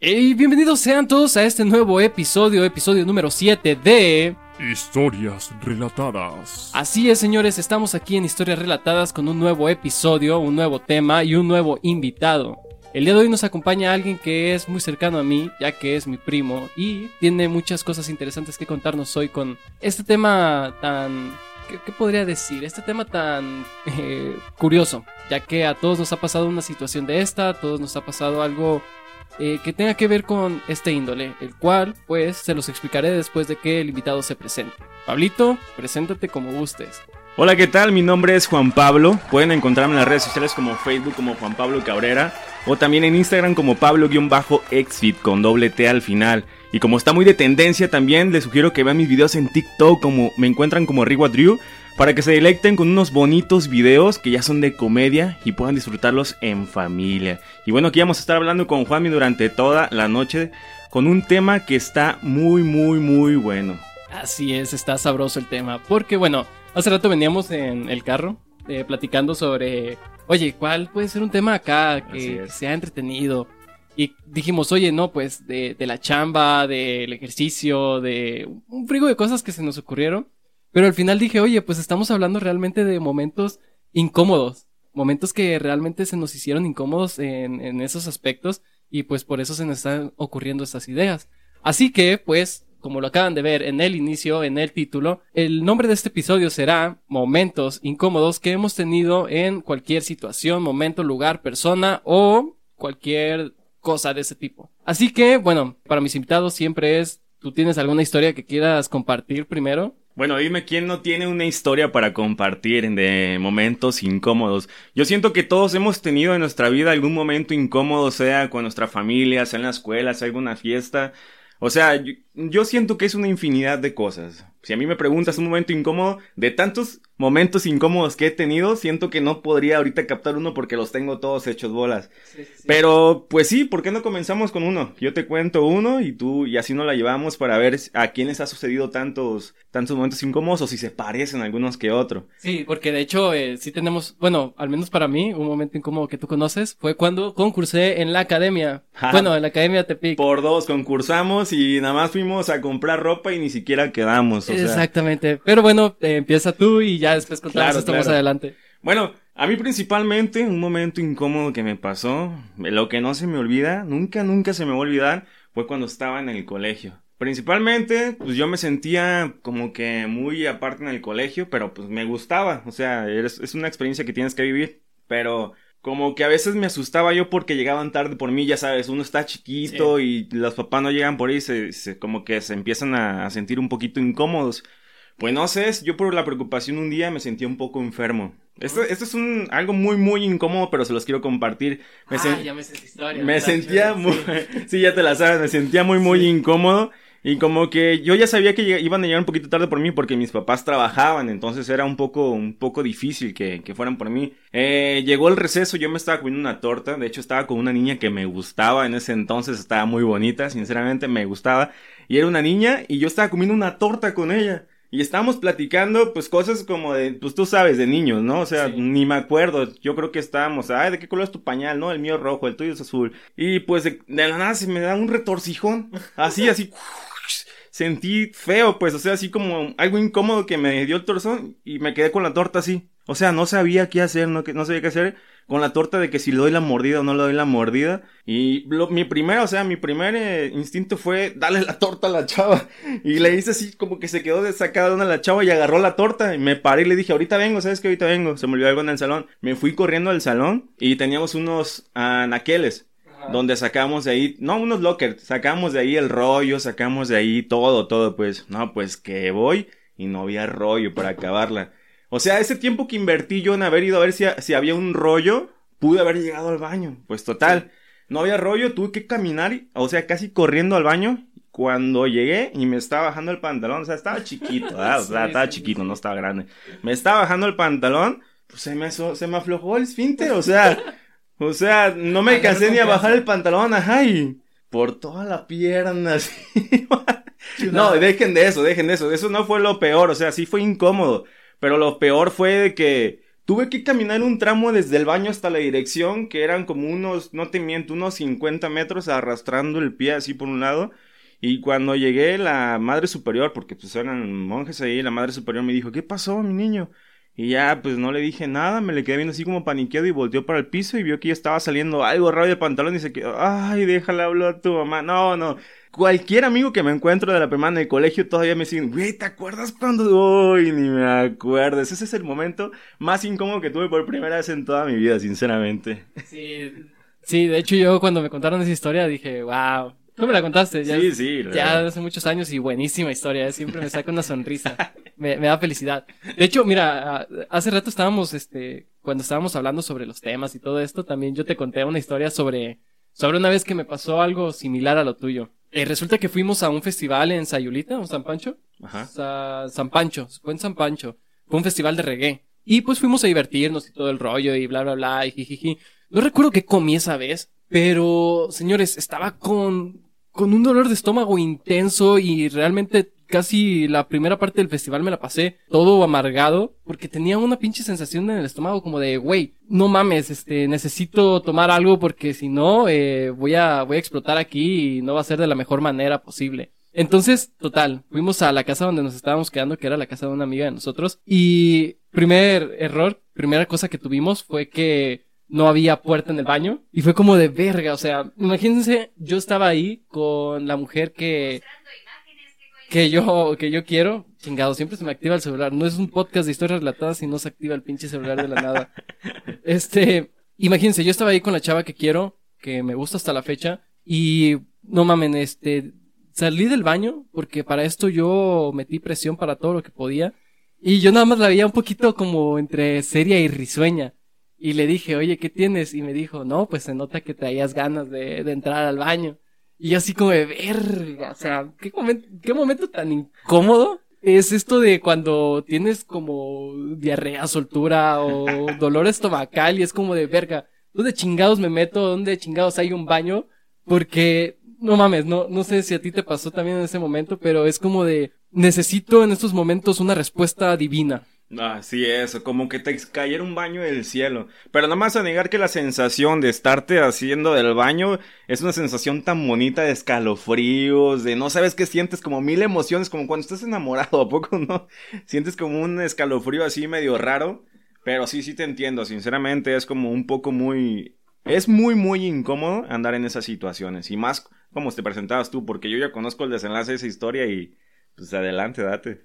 Y bienvenidos sean todos a este nuevo episodio, episodio número 7 de... Historias relatadas. Así es, señores, estamos aquí en Historias Relatadas con un nuevo episodio, un nuevo tema y un nuevo invitado. El día de hoy nos acompaña alguien que es muy cercano a mí, ya que es mi primo, y tiene muchas cosas interesantes que contarnos hoy con este tema tan... ¿Qué, qué podría decir? Este tema tan eh, curioso, ya que a todos nos ha pasado una situación de esta, a todos nos ha pasado algo eh, que tenga que ver con este índole, el cual pues se los explicaré después de que el invitado se presente. Pablito, preséntate como gustes. Hola, ¿qué tal? Mi nombre es Juan Pablo. Pueden encontrarme en las redes sociales como Facebook como Juan Pablo Cabrera o también en Instagram como Pablo-Exfit con doble T al final. Y como está muy de tendencia también, les sugiero que vean mis videos en TikTok como me encuentran como Riwa para que se delecten con unos bonitos videos que ya son de comedia y puedan disfrutarlos en familia. Y bueno, aquí vamos a estar hablando con Juanmi durante toda la noche con un tema que está muy, muy, muy bueno. Así es, está sabroso el tema. Porque bueno, hace rato veníamos en el carro eh, platicando sobre, oye, ¿cuál puede ser un tema acá que es. sea entretenido? Y dijimos, oye, no, pues de, de la chamba, del ejercicio, de un frigo de cosas que se nos ocurrieron. Pero al final dije, oye, pues estamos hablando realmente de momentos incómodos. Momentos que realmente se nos hicieron incómodos en, en esos aspectos. Y pues por eso se nos están ocurriendo estas ideas. Así que, pues, como lo acaban de ver en el inicio, en el título, el nombre de este episodio será Momentos incómodos que hemos tenido en cualquier situación, momento, lugar, persona o cualquier cosa de ese tipo. Así que, bueno, para mis invitados siempre es, ¿tú tienes alguna historia que quieras compartir primero? Bueno, dime quién no tiene una historia para compartir de momentos incómodos. Yo siento que todos hemos tenido en nuestra vida algún momento incómodo, sea con nuestra familia, sea en la escuela, sea alguna fiesta. O sea, yo, siento que es una infinidad de cosas. Si a mí me preguntas un momento incómodo, de tantos momentos incómodos que he tenido, siento que no podría ahorita captar uno porque los tengo todos hechos bolas. Pero, pues sí, ¿por qué no comenzamos con uno? Yo te cuento uno y tú, y así nos la llevamos para ver a quién les ha sucedido tantos, tantos momentos incómodos o si se parecen algunos que otro. Sí, porque de hecho eh, sí tenemos, bueno, al menos para mí, un momento incómodo que tú conoces fue cuando concursé en la academia. Bueno, en la academia Tepic. Por dos concursamos y nada más fuimos a comprar ropa y ni siquiera quedamos, o sea. Exactamente. Pero bueno, eh, empieza tú y ya después contamos Claro, esto más adelante. Bueno, a mí principalmente un momento incómodo que me pasó, lo que no se me olvida, nunca, nunca se me va a olvidar, fue cuando estaba en el colegio. Principalmente, pues yo me sentía como que muy aparte en el colegio, pero pues me gustaba, o sea, es, es una experiencia que tienes que vivir, pero como que a veces me asustaba yo porque llegaban tarde por mí, ya sabes, uno está chiquito y los papás no llegan por ahí, se, se- como que se empiezan a, a sentir un poquito incómodos. Pues no sé, yo por la preocupación un día me sentía un poco enfermo. Esto, esto es un, algo muy, muy incómodo, pero se los quiero compartir. Me, ah, sen- ya me sé esta historia. me ¿verdad? sentía muy, sí, ya te la sabes, me sentía muy, muy incómodo. Y como que yo ya sabía que iban a llegar un poquito tarde por mí porque mis papás trabajaban, entonces era un poco, un poco difícil que, que fueran por mí. Eh, llegó el receso, yo me estaba comiendo una torta, de hecho estaba con una niña que me gustaba en ese entonces, estaba muy bonita, sinceramente me gustaba. Y era una niña y yo estaba comiendo una torta con ella. Y estábamos platicando, pues, cosas como de, pues, tú sabes, de niños, ¿no? O sea, Sí. ni me acuerdo. Yo creo que estábamos, ay, ¿de qué color es tu pañal? No, el mío es rojo, el tuyo es azul. Y, pues, de, de la nada se me da un retorcijón. Así, así. Sentí feo, pues, o sea, así como algo incómodo que me dio el torzón y me quedé con la torta así. O sea, no sabía qué hacer, no, que- no sabía qué hacer con la torta de que si le doy la mordida o no le doy la mordida. Y lo- mi primero, o sea, mi primer eh, instinto fue darle la torta a la chava. Y le hice así como que se quedó sacada una la chava y agarró la torta. Y me paré y le dije, ahorita vengo, ¿sabes qué? Ahorita vengo. Se me olvidó algo en el salón. Me fui corriendo al salón y teníamos unos anaqueles. Donde sacamos de ahí, no unos lockers, sacamos de ahí el rollo, sacamos de ahí todo, todo, pues, no, pues que voy y no había rollo para acabarla. O sea, ese tiempo que invertí yo en haber ido a ver si, si había un rollo, pude haber llegado al baño. Pues total, no había rollo, tuve que caminar, o sea, casi corriendo al baño. Cuando llegué y me estaba bajando el pantalón, o sea, estaba chiquito, ¿verdad? O sea, estaba chiquito, no estaba grande. Me estaba bajando el pantalón, pues se me, se me aflojó el esfínter, o sea, o sea, no me alcancé ni a bajar el pantalón, ajá, y por toda la pierna, así. No, dejen de eso, dejen de eso. Eso no fue lo peor, o sea, sí fue incómodo. Pero lo peor fue de que Tuve que caminar un tramo desde el baño hasta la dirección, que eran como unos, no te miento, unos 50 metros arrastrando el pie así por un lado. Y cuando llegué, la madre superior, porque pues eran monjes ahí, la madre superior me dijo, ¿qué pasó, mi niño? Y ya, pues no le dije nada, me le quedé viendo así como paniqueado y volteó para el piso y vio que ya estaba saliendo algo raro del pantalón y se quedó, ay, déjale hablar a tu mamá. No, no. Cualquier amigo que me encuentro de la primaria en el colegio todavía me dicen, güey, ¿te acuerdas cuando? Uy, ni me acuerdas. Ese es el momento más incómodo que tuve por primera vez en toda mi vida, sinceramente. Sí, sí, de hecho yo cuando me contaron esa historia dije, wow, Tú me la contaste, ya, Sí, sí, ya hace muchos años y buenísima historia, ¿eh? siempre me saca una sonrisa, me, me da felicidad. De hecho, mira, hace rato estábamos, este, cuando estábamos hablando sobre los temas y todo esto, también yo te conté una historia sobre, sobre una vez que me pasó algo similar a lo tuyo. Eh, resulta que fuimos a un festival en Sayulita, o San Pancho, Ajá. Sa- San Pancho, fue en San Pancho, fue un festival de reggae. Y pues fuimos a divertirnos y todo el rollo y bla, bla, bla, y jijiji. No recuerdo qué comí esa vez, pero, señores, estaba con, con un dolor de estómago intenso y realmente casi la primera parte del festival me la pasé todo amargado porque tenía una pinche sensación en el estómago como de, güey, no mames, este, necesito tomar algo porque si no, eh, voy a, voy a explotar aquí y no va a ser de la mejor manera posible. Entonces, total, fuimos a la casa donde nos estábamos quedando, que era la casa de una amiga de nosotros, y primer error, primera cosa que tuvimos fue que no había puerta en el baño, y fue como de verga, o sea, imagínense, yo estaba ahí con la mujer que, que yo, que yo quiero, chingado, siempre se me activa el celular, no es un podcast de historias relatadas y no se activa el pinche celular de la nada. Este, imagínense, yo estaba ahí con la chava que quiero, que me gusta hasta la fecha, y no mamen, este, salí del baño, porque para esto yo metí presión para todo lo que podía, y yo nada más la veía un poquito como entre seria y risueña. Y le dije, oye, ¿qué tienes? Y me dijo, no, pues se nota que traías ganas de, de entrar al baño. Y yo así como de verga, o sea, ¿qué momento, qué momento tan incómodo es esto de cuando tienes como diarrea, soltura o dolor estomacal y es como de verga, ¿dónde chingados me meto? ¿Dónde chingados hay un baño? Porque, no mames, no, no sé si a ti te pasó también en ese momento, pero es como de, necesito en estos momentos una respuesta divina. Ah, sí, eso, como que te cayera un baño del cielo. Pero no me vas a negar que la sensación de estarte haciendo del baño es una sensación tan bonita de escalofríos, de no sabes qué sientes, como mil emociones, como cuando estás enamorado, ¿a poco no? Sientes como un escalofrío así medio raro. Pero sí, sí te entiendo, sinceramente es como un poco muy... Es muy, muy incómodo andar en esas situaciones. Y más como te presentabas tú, porque yo ya conozco el desenlace de esa historia y pues adelante, date.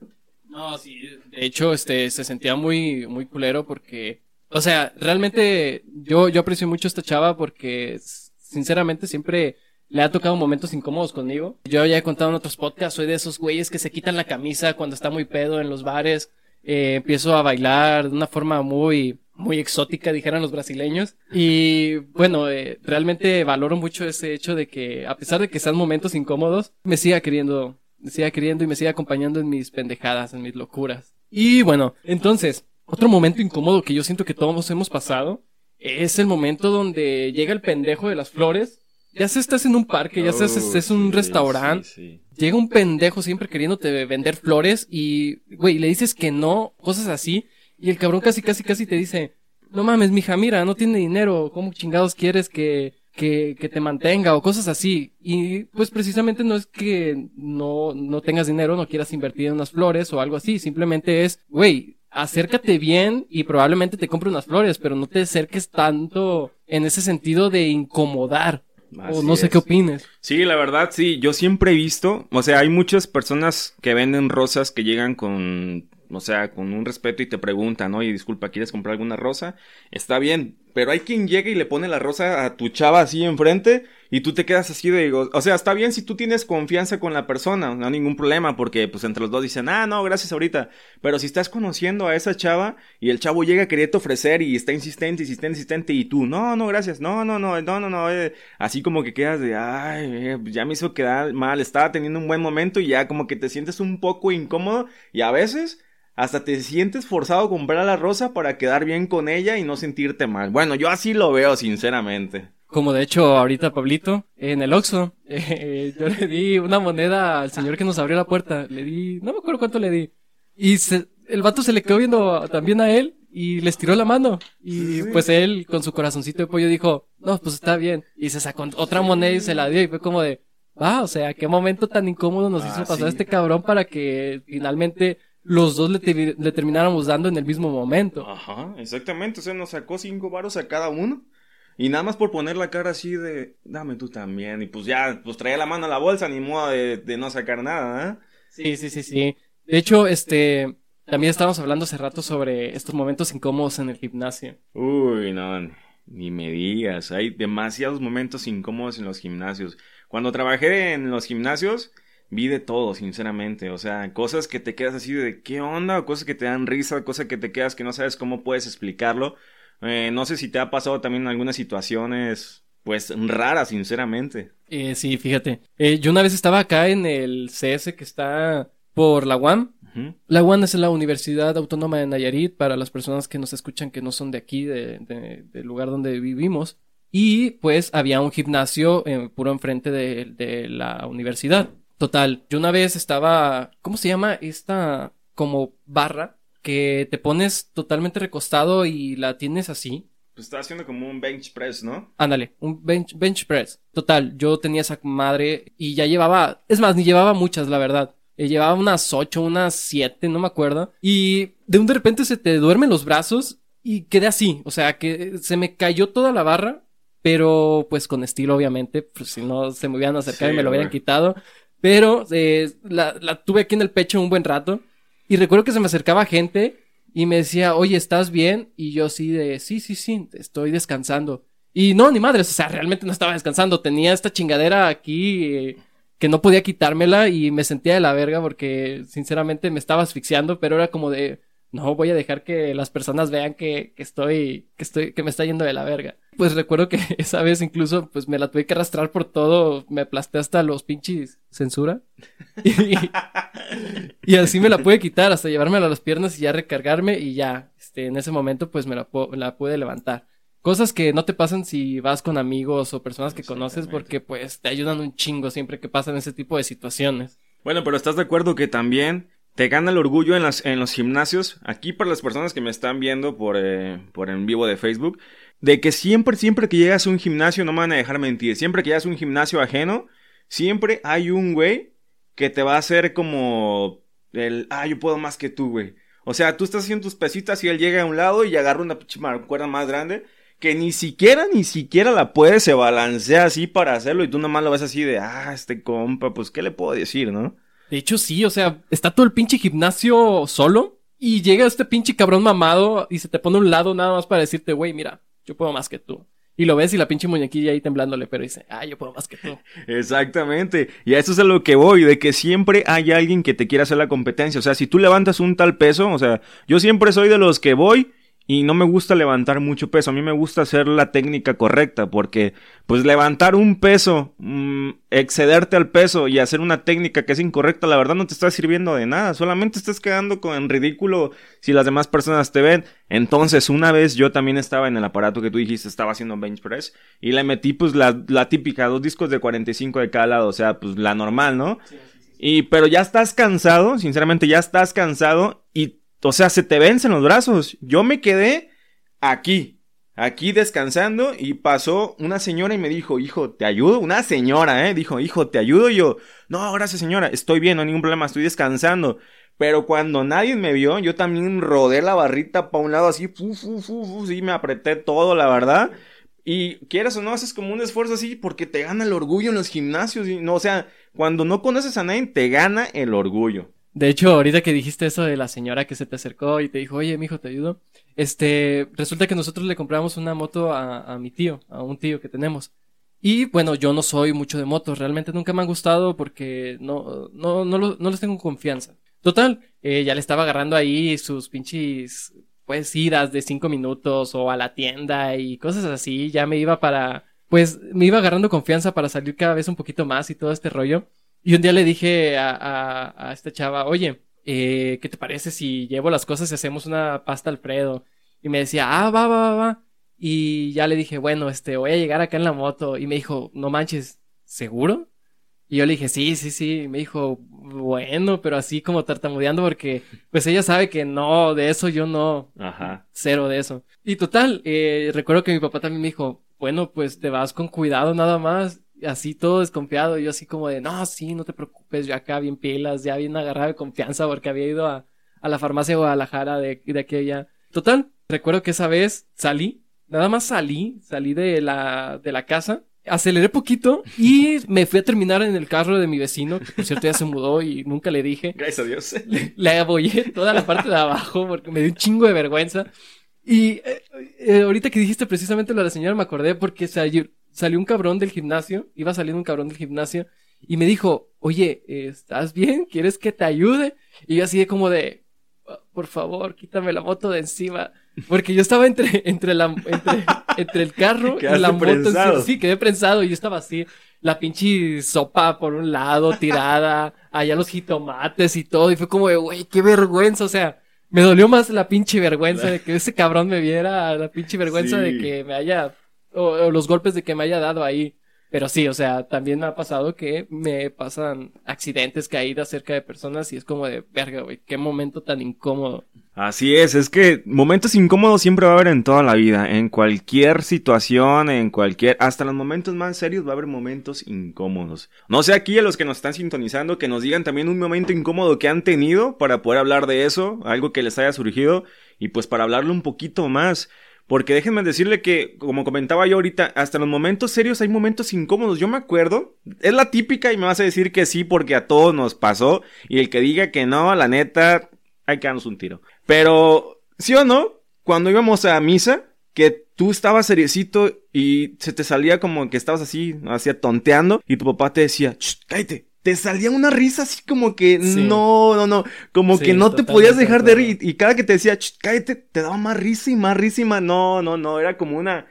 No, sí, de hecho, este, se sentía muy, muy culero porque, o sea, realmente yo, yo aprecio mucho esta chava porque, sinceramente, siempre le ha tocado momentos incómodos conmigo. Yo ya he contado en otros podcasts, soy de esos güeyes que se quitan la camisa cuando está muy pedo en los bares, eh, empiezo a bailar de una forma muy, muy exótica, dijeran los brasileños. Y bueno, eh, realmente valoro mucho ese hecho de que, a pesar de que sean momentos incómodos, me siga queriendo, siga queriendo y me siga acompañando en mis pendejadas, en mis locuras. Y bueno, entonces, otro momento incómodo que yo siento que todos hemos pasado es el momento donde llega el pendejo de las flores. Ya sea estás en un parque, ya sea estés en un Oh, sí, restaurante, sí, sí. llega un pendejo siempre queriéndote vender flores y, güey, le dices que no, cosas así, y el cabrón casi, casi, casi te dice, no mames, mija, mira, no tiene dinero, ¿cómo chingados quieres que, que, que te mantenga o cosas así? Y pues precisamente no es que no, no tengas dinero, no quieras invertir en unas flores o algo así, simplemente es, güey, acércate bien y probablemente te compre unas flores, pero no te acerques tanto en ese sentido de incomodar. o no sé es. qué opines. Sí, la verdad, sí. Yo siempre he visto, o sea, hay muchas personas que venden rosas que llegan con, o sea, con un respeto y te preguntan, oye, disculpa, ¿quieres comprar alguna rosa? Está bien, pero hay quien llega y le pone la rosa a tu chava así enfrente y tú te quedas así de, o sea, está bien si tú tienes confianza con la persona, no hay ningún problema porque pues entre los dos dicen, ah, no, gracias ahorita. Pero si estás conociendo a esa chava y el chavo llega quererte ofrecer y está insistente, insistente, insistente y tú, no, no, gracias, no, no, no, no, no, no, eh", así como que quedas de, ay, eh, ya me hizo quedar mal, estaba teniendo un buen momento y ya como que te sientes un poco incómodo y a veces hasta te sientes forzado a comprar la rosa para quedar bien con ella y no sentirte mal. Bueno, yo así lo veo, sinceramente. Como de hecho ahorita Pablito, en el Oxxo, eh, yo le di una moneda al señor que nos abrió la puerta. Le di, no me acuerdo cuánto le di. Y se, el vato se le quedó viendo también a él y les tiró la mano. Y pues él, con su corazoncito de pollo, dijo, no, pues está bien. Y se sacó otra moneda y se la dio y fue como de, ah, o sea, qué momento tan incómodo nos Ah, hizo pasar sí. este cabrón para que finalmente los dos le, te- le termináramos dando en el mismo momento. Ajá, exactamente. O sea, nos sacó cinco varos a cada uno. Y nada más por poner la cara así de, dame tú también. Y pues ya, pues traía la mano a la bolsa, ni modo de, de no sacar nada, ¿eh? Sí, sí, sí, sí. De hecho, este, también estábamos hablando hace rato sobre estos momentos incómodos en el gimnasio. Uy, no, ni me digas. Hay demasiados momentos incómodos en los gimnasios. Cuando trabajé en los gimnasios, vi de todo, sinceramente. O sea, cosas que te quedas así de qué onda, o cosas que te dan risa, cosas que te quedas que no sabes cómo puedes explicarlo. Eh, no sé si te ha pasado también algunas situaciones, pues, raras, sinceramente. Eh, sí, fíjate. Eh, yo una vez estaba acá en el CS que está por la UAM. La UAM es la Universidad Autónoma de Nayarit para las personas que nos escuchan que no son de aquí, de- de- del lugar donde vivimos. Y pues había un gimnasio eh, puro enfrente de, de la universidad. Total, yo una vez estaba, ¿cómo se llama? Esta como barra que te pones totalmente recostado y la tienes así. Pues estaba haciendo como un bench press, ¿no? Ándale, un bench, bench press. Total, yo tenía esa madre y ya llevaba, es más, ni llevaba muchas, la verdad. Eh, llevaba unas ocho, unas siete, no me acuerdo. Y de un de repente se te duermen los brazos y quedé así. O sea, que se me cayó toda la barra, pero pues con estilo, obviamente. Pues si no se me hubieran acercado Sí, y me lo hubieran güey. quitado. Pero eh, la, tuve aquí en el pecho un buen rato. Y recuerdo que se me acercaba gente y me decía, oye, ¿estás bien? Y yo sí de, sí, sí, sí, estoy descansando. Y no, ni madres, o sea, realmente no estaba descansando. Tenía esta chingadera aquí eh, que no podía quitármela y me sentía de la verga porque sinceramente me estaba asfixiando, pero era como de, no, voy a dejar que las personas vean que, que estoy, que estoy, que me está yendo de la verga. Pues recuerdo que esa vez incluso, pues me la tuve que arrastrar por todo, me aplasté hasta los pinches censura. Y, y así me la pude quitar hasta llevármela a las piernas y ya recargarme y ya, este, en ese momento pues me la, pu- la pude levantar. Cosas que no te pasan si vas con amigos o personas que conoces porque pues te ayudan un chingo siempre que pasan ese tipo de situaciones. Bueno, pero ¿estás de acuerdo que también te gana el orgullo en, las, en los gimnasios? Aquí para las personas que me están viendo por, eh, por en vivo de Facebook, de que siempre, siempre que llegas a un gimnasio, no me van a dejar mentir, siempre que llegas a un gimnasio ajeno, siempre hay un güey que te va a hacer como el, ah, yo puedo más que tú, güey. O sea, tú estás haciendo tus pesitas y él llega a un lado y agarra una cuerda más grande que ni siquiera, ni siquiera la puede, se balancea así para hacerlo y tú nomás lo ves así de, ah, este compa, pues, ¿qué le puedo decir, no? De hecho, sí, o sea, está todo el pinche gimnasio solo y llega este pinche cabrón mamado y se te pone a un lado nada más para decirte, güey, mira, yo puedo más que tú. Y lo ves y la pinche muñequilla ahí temblándole, pero dice, ah, yo puedo más que tú. Exactamente. Y a eso es a lo que voy, de que siempre hay alguien que te quiera hacer la competencia. O sea, si tú levantas un tal peso, o sea, yo siempre soy de los que voy y no me gusta levantar mucho peso. A mí me gusta hacer la técnica correcta porque, pues, levantar un peso, mm, excederte al peso y hacer una técnica que es incorrecta, la verdad no te está sirviendo de nada. Solamente estás quedando con en ridículo si las demás personas te ven. Entonces, una vez yo también estaba en el aparato que tú dijiste, estaba haciendo bench press y le metí, pues, la, la típica, dos discos de 45 de cada lado, o sea, pues, la normal, ¿no? Y, pero ya estás cansado, sinceramente ya estás cansado y, o sea, se te vencen los brazos. Yo me quedé aquí, aquí descansando y pasó una señora y me dijo, hijo, ¿te ayudo? Una señora, ¿eh? Dijo, hijo, ¿te ayudo? Yo, no, gracias señora, estoy bien, no hay ningún problema, estoy descansando. Pero cuando nadie me vio, yo también rodé la barrita para un lado así, fu, fu, fu, fu, sí, me apreté todo, la verdad. Y quieras o no, haces como un esfuerzo así porque te gana el orgullo en los gimnasios. Y no, o sea, cuando no conoces a nadie, te gana el orgullo. De hecho, ahorita que dijiste eso de la señora que se te acercó y te dijo, oye, mijo, te ayudo. Este, resulta que nosotros le compramos una moto a, a mi tío, a un tío que tenemos. Y bueno, yo no soy mucho de motos, realmente nunca me han gustado porque no, no, no, lo- no les tengo confianza. Total, eh, ya le estaba agarrando ahí sus pinches, pues, idas de cinco minutos o a la tienda y cosas así. Ya me iba para, pues, me iba agarrando confianza para salir cada vez un poquito más y todo este rollo. Y un día le dije a, a, a esta chava, oye, eh, ¿qué te parece si llevo las cosas y hacemos una pasta Alfredo? Y me decía, ah, va, va, va, va. Y ya le dije, bueno, este, voy a llegar acá en la moto. Y me dijo, no manches, ¿seguro? Y yo le dije, sí, sí, sí. Y me dijo, bueno, pero así como tartamudeando porque pues ella sabe que no, de eso yo no, Ajá. cero de eso. Y total, eh, recuerdo que mi papá también me dijo, bueno, pues te vas con cuidado nada más. Así todo desconfiado. Yo así como de, no, sí, no te preocupes, yo acá bien pilas, ya bien agarrado de confianza porque había ido a, a la farmacia de Guadalajara de, de aquella. Total, recuerdo que esa vez salí, nada más salí, salí de la, de la casa, aceleré poquito y me fui a terminar en el carro de mi vecino, que por cierto ya se mudó y nunca le dije. Gracias a Dios. Le abollé toda la parte de abajo porque me dio un chingo de vergüenza. Y eh, eh, ahorita que dijiste precisamente lo de la señora me acordé porque salió, salió un cabrón del gimnasio, iba saliendo un cabrón del gimnasio y me dijo, oye, ¿estás bien? ¿Quieres que te ayude? Y yo así de como de, por favor, quítame la moto de encima. Porque yo estaba entre, entre la, entre, entre el carro y la moto. prensado. Sí, quedé prensado y yo estaba así. La pinche sopa por un lado tirada, allá los jitomates y todo. Y fue como de, güey, qué vergüenza. O sea, me dolió más la pinche vergüenza de que ese cabrón me viera, la pinche vergüenza Sí. de que me haya, o, o los golpes de que me haya dado ahí. Pero sí, o sea, también me ha pasado que me pasan accidentes, caídas cerca de personas y es como de, verga, güey, qué momento tan incómodo. Así es, es que momentos incómodos siempre va a haber en toda la vida, en cualquier situación, en cualquier, hasta los momentos más serios va a haber momentos incómodos. No sé aquí a los que nos están sintonizando que nos digan también un momento incómodo que han tenido para poder hablar de eso, algo que les haya surgido y pues para hablarlo un poquito más. Porque déjenme decirle que, como comentaba yo ahorita, hasta los momentos serios hay momentos incómodos. Yo me acuerdo, es la típica y me vas a decir que sí porque a todos nos pasó. Y el que diga que no, la neta, hay que darnos un tiro. Pero, ¿sí o no? Cuando íbamos a misa, que tú estabas seriecito y se te salía como que estabas así, así tonteando, y tu papá te decía, "Shh, cállate. Te salía una risa así como que Sí. no, no, no, como Sí, que no te podías dejar de reír. Y cada que te decía, "Shh, cállate, te daba más risa y más risa y más. No, no, no, era como una,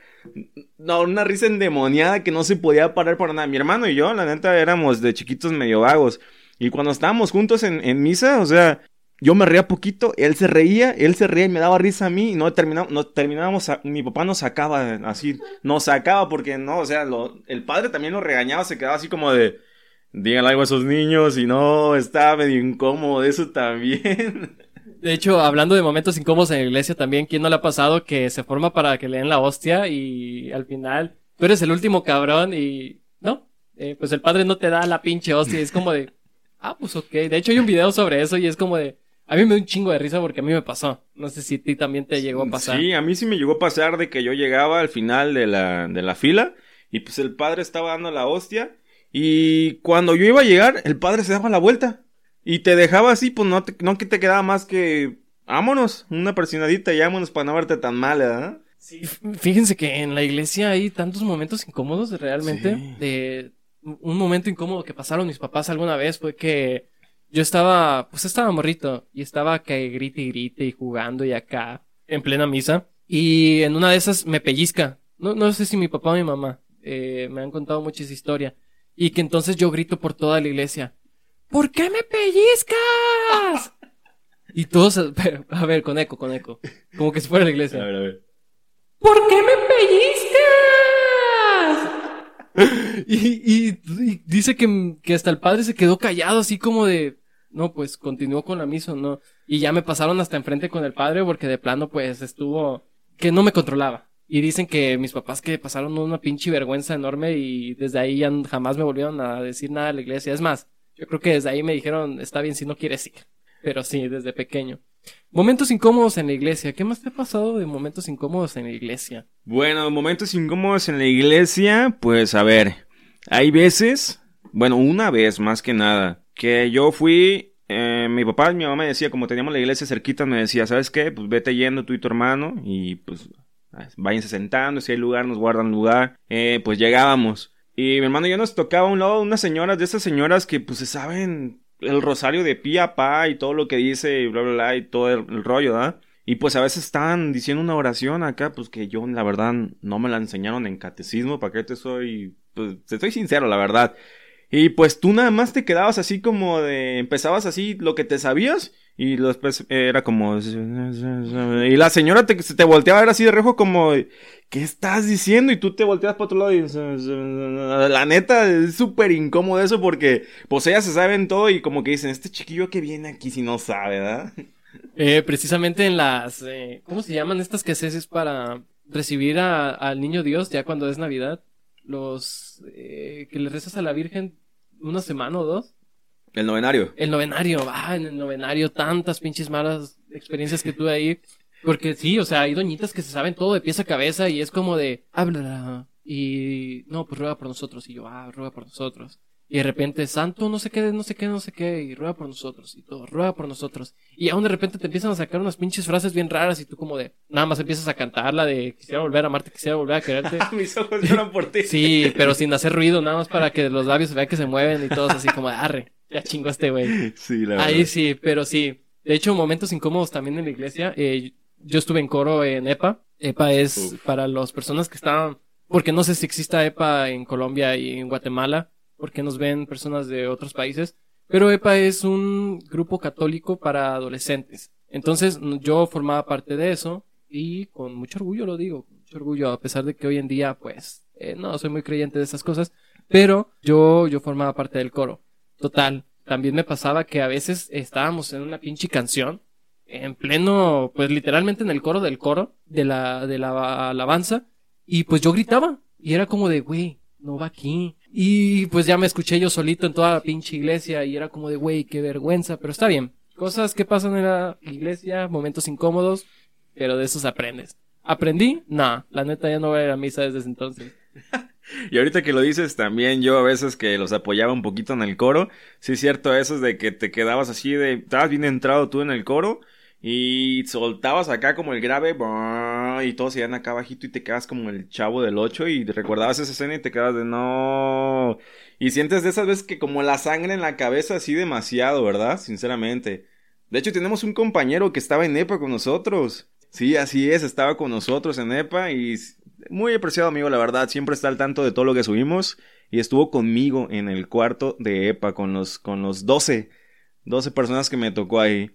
no, una risa endemoniada que no se podía parar por nada. Mi hermano y yo, la neta, éramos de chiquitos medio vagos. Y cuando estábamos juntos en, en misa, o sea, yo me reía poquito, él se reía, él se reía y me daba risa a mí, y no terminamos, no terminábamos, a- mi papá nos sacaba así, nos sacaba porque no, o sea, lo- el padre también lo regañaba, se quedaba así como de, díganle algo a esos niños, y no, estaba medio incómodo eso también. De hecho, hablando de momentos incómodos en la iglesia también, ¿quién no le ha pasado que se forma para que le den la hostia y al final tú eres el último cabrón y no? Eh, pues el padre no te da la pinche hostia es como de, ah, pues ok. De hecho hay un video sobre eso y es como de, a mí me da un chingo de risa porque a mí me pasó. No sé si a ti también te llegó a pasar. Sí, a mí sí me llegó a pasar de que yo llegaba al final de la, de la fila, y pues el padre estaba dando la hostia, y cuando yo iba a llegar, el padre se daba la vuelta. Y te dejaba así, pues no, te- no que te quedaba más que, vámonos, una presionadita y vámonos para no verte tan mal, ¿verdad? Sí, fíjense que en la iglesia hay tantos momentos incómodos realmente. Sí. De un momento incómodo que pasaron mis papás alguna vez fue que yo estaba, pues estaba morrito y estaba que grite y grite y jugando y acá en plena misa y en una de esas me pellizca. No, no sé si mi papá o mi mamá eh, me han contado mucha esa historia y que entonces yo grito por toda la iglesia. ¿Por qué me pellizcas? Y todos, a ver, con eco, con eco. Como que si fuera la iglesia. A ver, a ver. ¿Por qué me pellizcas? y, y- y dice que, que hasta el padre se quedó callado, así como de, no, pues continuó con la misa, no. Y ya me pasaron hasta enfrente con el padre porque de plano, pues estuvo, que no me controlaba. Y dicen que mis papás que pasaron una pinche vergüenza enorme y desde ahí ya jamás me volvieron a decir nada a la iglesia. Es más, yo creo que desde ahí me dijeron, está bien si no quieres ir. Pero sí, desde pequeño. Momentos incómodos en la iglesia. ¿Qué más te ha pasado de momentos incómodos en la iglesia? Bueno, momentos incómodos en la iglesia, pues a ver, hay veces, bueno, una vez más que nada, que yo fui, eh, mi papá y mi mamá me decía, como teníamos la iglesia cerquita, me decía, ¿sabes qué? Pues vete yendo tú y tu hermano y pues váyanse sentando, si hay lugar, nos guardan lugar, eh, pues llegábamos. Y mi hermano y yo nos tocaba a un lado unas señoras, de esas señoras que pues se saben el rosario de pie a pa y todo lo que dice y bla, bla, bla y todo el, rollo, ¿verdad? Y pues a veces estaban diciendo una oración acá, pues que yo la verdad no me la enseñaron en catecismo, ¿para qué te soy? Pues te estoy sincero, la verdad. Y pues tú nada más te quedabas así como de, empezabas así lo que te sabías Y después era como... Y la señora te, te volteaba a ver así de rejo como... ¿Qué estás diciendo? Y tú te volteas para otro lado y... La neta, es súper incómodo eso porque... Pues ellas se saben todo y como que dicen... Este chiquillo que viene aquí si no sabe, ¿verdad? Eh, precisamente en las... Eh, ¿Cómo se llaman estas que haces para recibir al niño Dios ya cuando es Navidad? Los... eh, que le rezas a la Virgen una semana o dos. El novenario. El novenario, ah, en el novenario, tantas pinches malas experiencias que tuve ahí. Porque sí, o sea, hay doñitas que se saben todo de pies a cabeza y es como de, habla. Y no, pues ruega por nosotros. Y yo, ah, ruega por nosotros. Y de repente, santo, no sé qué, no sé qué, no sé qué, y ruega por nosotros. Y todo, ruega por nosotros. Y aún de repente te empiezan a sacar unas pinches frases bien raras y tú como de, nada más empiezas a cantar la de, quisiera volver a amarte, quisiera volver a quererte. Mis ojos lloran por ti. Sí, pero sin hacer ruido, nada más para que los labios se vean que se mueven y todos así como de, arre, ya chingo a este güey. Sí, la Ahí verdad. sí, pero sí. De hecho, momentos incómodos también en la iglesia. Eh, yo estuve en coro en EPA. EPA es Uf. para las personas que están, porque no sé si exista EPA en Colombia y en Guatemala, porque nos ven personas de otros países. Pero EPA es un grupo católico para adolescentes. Entonces, yo formaba parte de eso y con mucho orgullo lo digo, mucho orgullo, a pesar de que hoy en día, pues, eh, no soy muy creyente de esas cosas, pero yo, yo formaba parte del coro. Total. También me pasaba que a veces estábamos en una pinche canción, en pleno, pues literalmente en el coro del coro, de la, de la alabanza, y pues yo gritaba, y era como de, güey, no va aquí. Y pues ya me escuché yo solito en toda la pinche iglesia, y era como de, güey, qué vergüenza, pero está bien. Cosas que pasan en la iglesia, momentos incómodos, pero de esos aprendes. ¿Aprendí? Nah, la neta ya no voy a ir a misa desde ese entonces. Y ahorita que lo dices, también yo a veces que los apoyaba un poquito en el coro. Sí, es cierto, eso es de que te quedabas así de. Estabas bien entrado tú en el coro. Y soltabas acá como el grave. Y todos iban acá abajito y te quedas como el chavo del 8. Y recordabas esa escena y te quedas de no. Y sientes de esas veces que como la sangre en la cabeza así demasiado, ¿verdad? Sinceramente. De hecho, tenemos un compañero que estaba en EPA con nosotros. Sí, así es, estaba con nosotros en EPA y muy apreciado amigo, la verdad, siempre está al tanto de todo lo que subimos y estuvo conmigo en el cuarto de EPA con los con los 12 12 personas que me tocó ahí.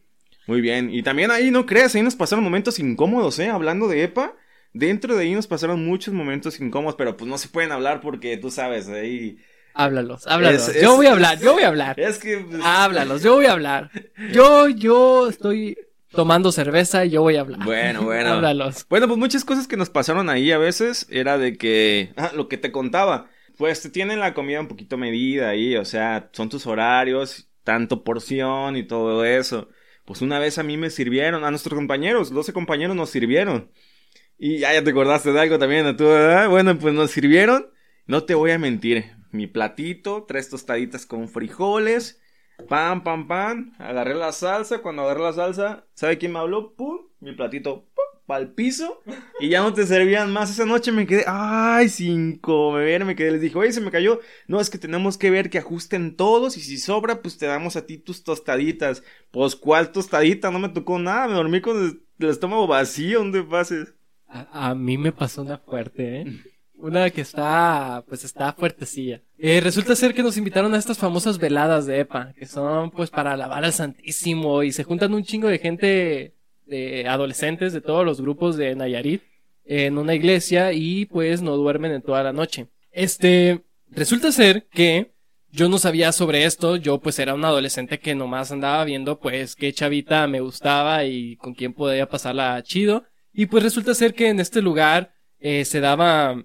Muy bien, y también ahí no creas, ahí nos pasaron momentos incómodos, eh, hablando de EPA. Dentro de ahí nos pasaron muchos momentos incómodos, pero pues no se pueden hablar porque tú sabes, ahí Háblalos, háblalos. Es- yo voy a hablar, yo voy a hablar. es que pues, Háblalos, yo voy a hablar. Yo, yo estoy tomando cerveza y yo voy a hablar. Bueno, bueno. Háblalos. Bueno, pues muchas cosas que nos pasaron ahí a veces era de que, ah, lo que te contaba, pues te tienen la comida un poquito medida ahí, o sea, son tus horarios, tanto porción y todo eso. Pues una vez a mí me sirvieron, a nuestros compañeros, 12 compañeros nos sirvieron. Y ya, te acordaste de algo también, tú, ¿verdad? Bueno, pues nos sirvieron, no te voy a mentir, mi platito, tres tostaditas con frijoles, pam, pam, pam, agarré la salsa, cuando agarré la salsa, ¿sabe quién me habló? Pum, mi platito, pa'l piso, y ya no te servían más. Esa noche me quedé, ay, sin comer, me quedé, les dije, oye, se me cayó, no, es que tenemos que ver que ajusten todos, y si sobra, pues te damos a ti tus tostaditas. Pues, ¿cuál tostadita? No me tocó nada, me dormí con el, estómago vacío, ¿dónde pases? A, a mí me pasó una fuerte, ¿eh? Una que está, pues está fuertecilla. Eh, resulta ser que nos invitaron a estas famosas veladas de EPA, que son pues para alabar al Santísimo y se juntan un chingo de gente, de adolescentes de todos los grupos de Nayarit en una iglesia y pues no duermen en toda la noche. Este, resulta ser que yo no sabía sobre esto, yo pues era un adolescente que nomás andaba viendo pues qué chavita me gustaba y con quién podía pasarla chido. Y pues resulta ser que en este lugar eh, se daba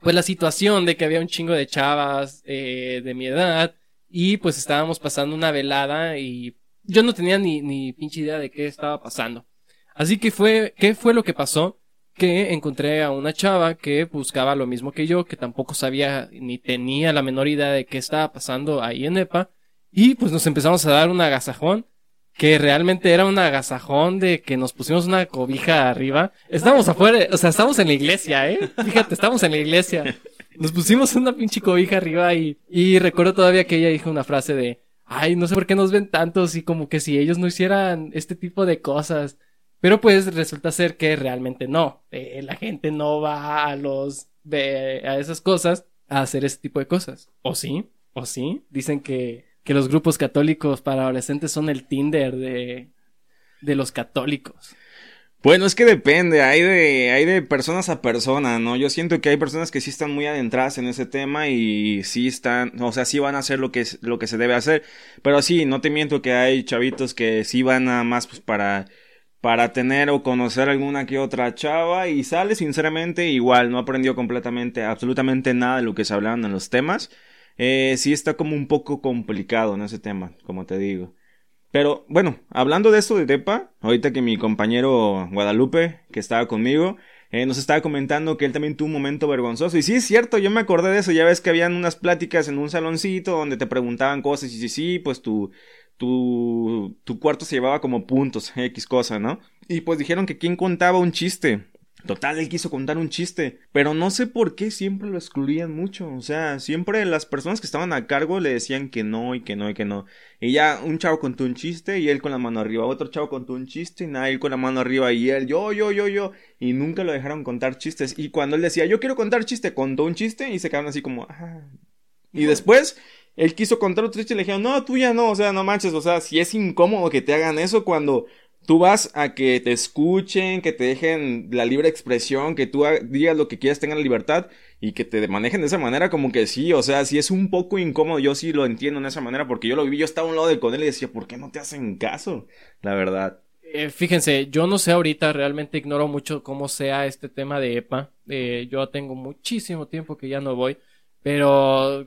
pues la situación de que había un chingo de chavas eh, de mi edad y pues estábamos pasando una velada y yo no tenía ni, ni pinche idea de qué estaba pasando. Así que fue, ¿qué fue lo que pasó? Que encontré a una chava que buscaba lo mismo que yo, que tampoco sabía ni tenía la menor idea de qué estaba pasando ahí en EPA. Y pues nos empezamos a dar un agasajón que realmente era un agasajón de que nos pusimos una cobija arriba. Estamos afuera, o sea, estamos en la iglesia, ¿eh? Fíjate, estamos en la iglesia. Nos pusimos una pinche cobija arriba y, y recuerdo todavía que ella dijo una frase de, ay, no sé por qué nos ven tantos y como que si ellos no hicieran este tipo de cosas. Pero pues resulta ser que realmente no. Eh, la gente no va a los, a esas cosas a hacer ese tipo de cosas. ¿O sí? ¿O sí? Dicen que que los grupos católicos para adolescentes son el Tinder de, de los católicos. Bueno, es que depende, hay de, hay de personas a persona, ¿no? Yo siento que hay personas que sí están muy adentradas en ese tema y sí están, o sea, sí van a hacer lo que lo que se debe hacer. Pero sí, no te miento que hay chavitos que sí van nada más pues para, para tener o conocer alguna que otra chava y sale sinceramente igual, no aprendió completamente, absolutamente nada de lo que se hablaban en los temas. Eh, sí está como un poco complicado en ese tema, como te digo. Pero bueno, hablando de esto de Depa, ahorita que mi compañero Guadalupe, que estaba conmigo, eh, nos estaba comentando que él también tuvo un momento vergonzoso. Y sí, es cierto, yo me acordé de eso. Ya ves que habían unas pláticas en un saloncito donde te preguntaban cosas y sí, sí, pues tu, tu, tu cuarto se llevaba como puntos, X cosa, ¿no? Y pues dijeron que quién contaba un chiste. Total, él quiso contar un chiste, pero no sé por qué siempre lo excluían mucho. O sea, siempre las personas que estaban a cargo le decían que no y que no y que no. Y ya un chavo contó un chiste y él con la mano arriba. Otro chavo contó un chiste y nada, él con la mano arriba y él yo, yo, yo, yo. Y nunca lo dejaron contar chistes. Y cuando él decía yo quiero contar chiste, contó un chiste y se quedaron así como... Ah". Y después él quiso contar otro chiste y le dijeron no, tú ya no, o sea, no manches. O sea, si es incómodo que te hagan eso cuando Tú vas a que te escuchen, que te dejen la libre expresión, que tú digas lo que quieras, tengan la libertad y que te manejen de esa manera como que sí, o sea, si es un poco incómodo, yo sí lo entiendo en esa manera porque yo lo viví, yo estaba a un lado de con él y decía, ¿por qué no te hacen caso? La verdad. Eh, fíjense, yo no sé ahorita, realmente ignoro mucho cómo sea este tema de EPA. Eh, yo tengo muchísimo tiempo que ya no voy, pero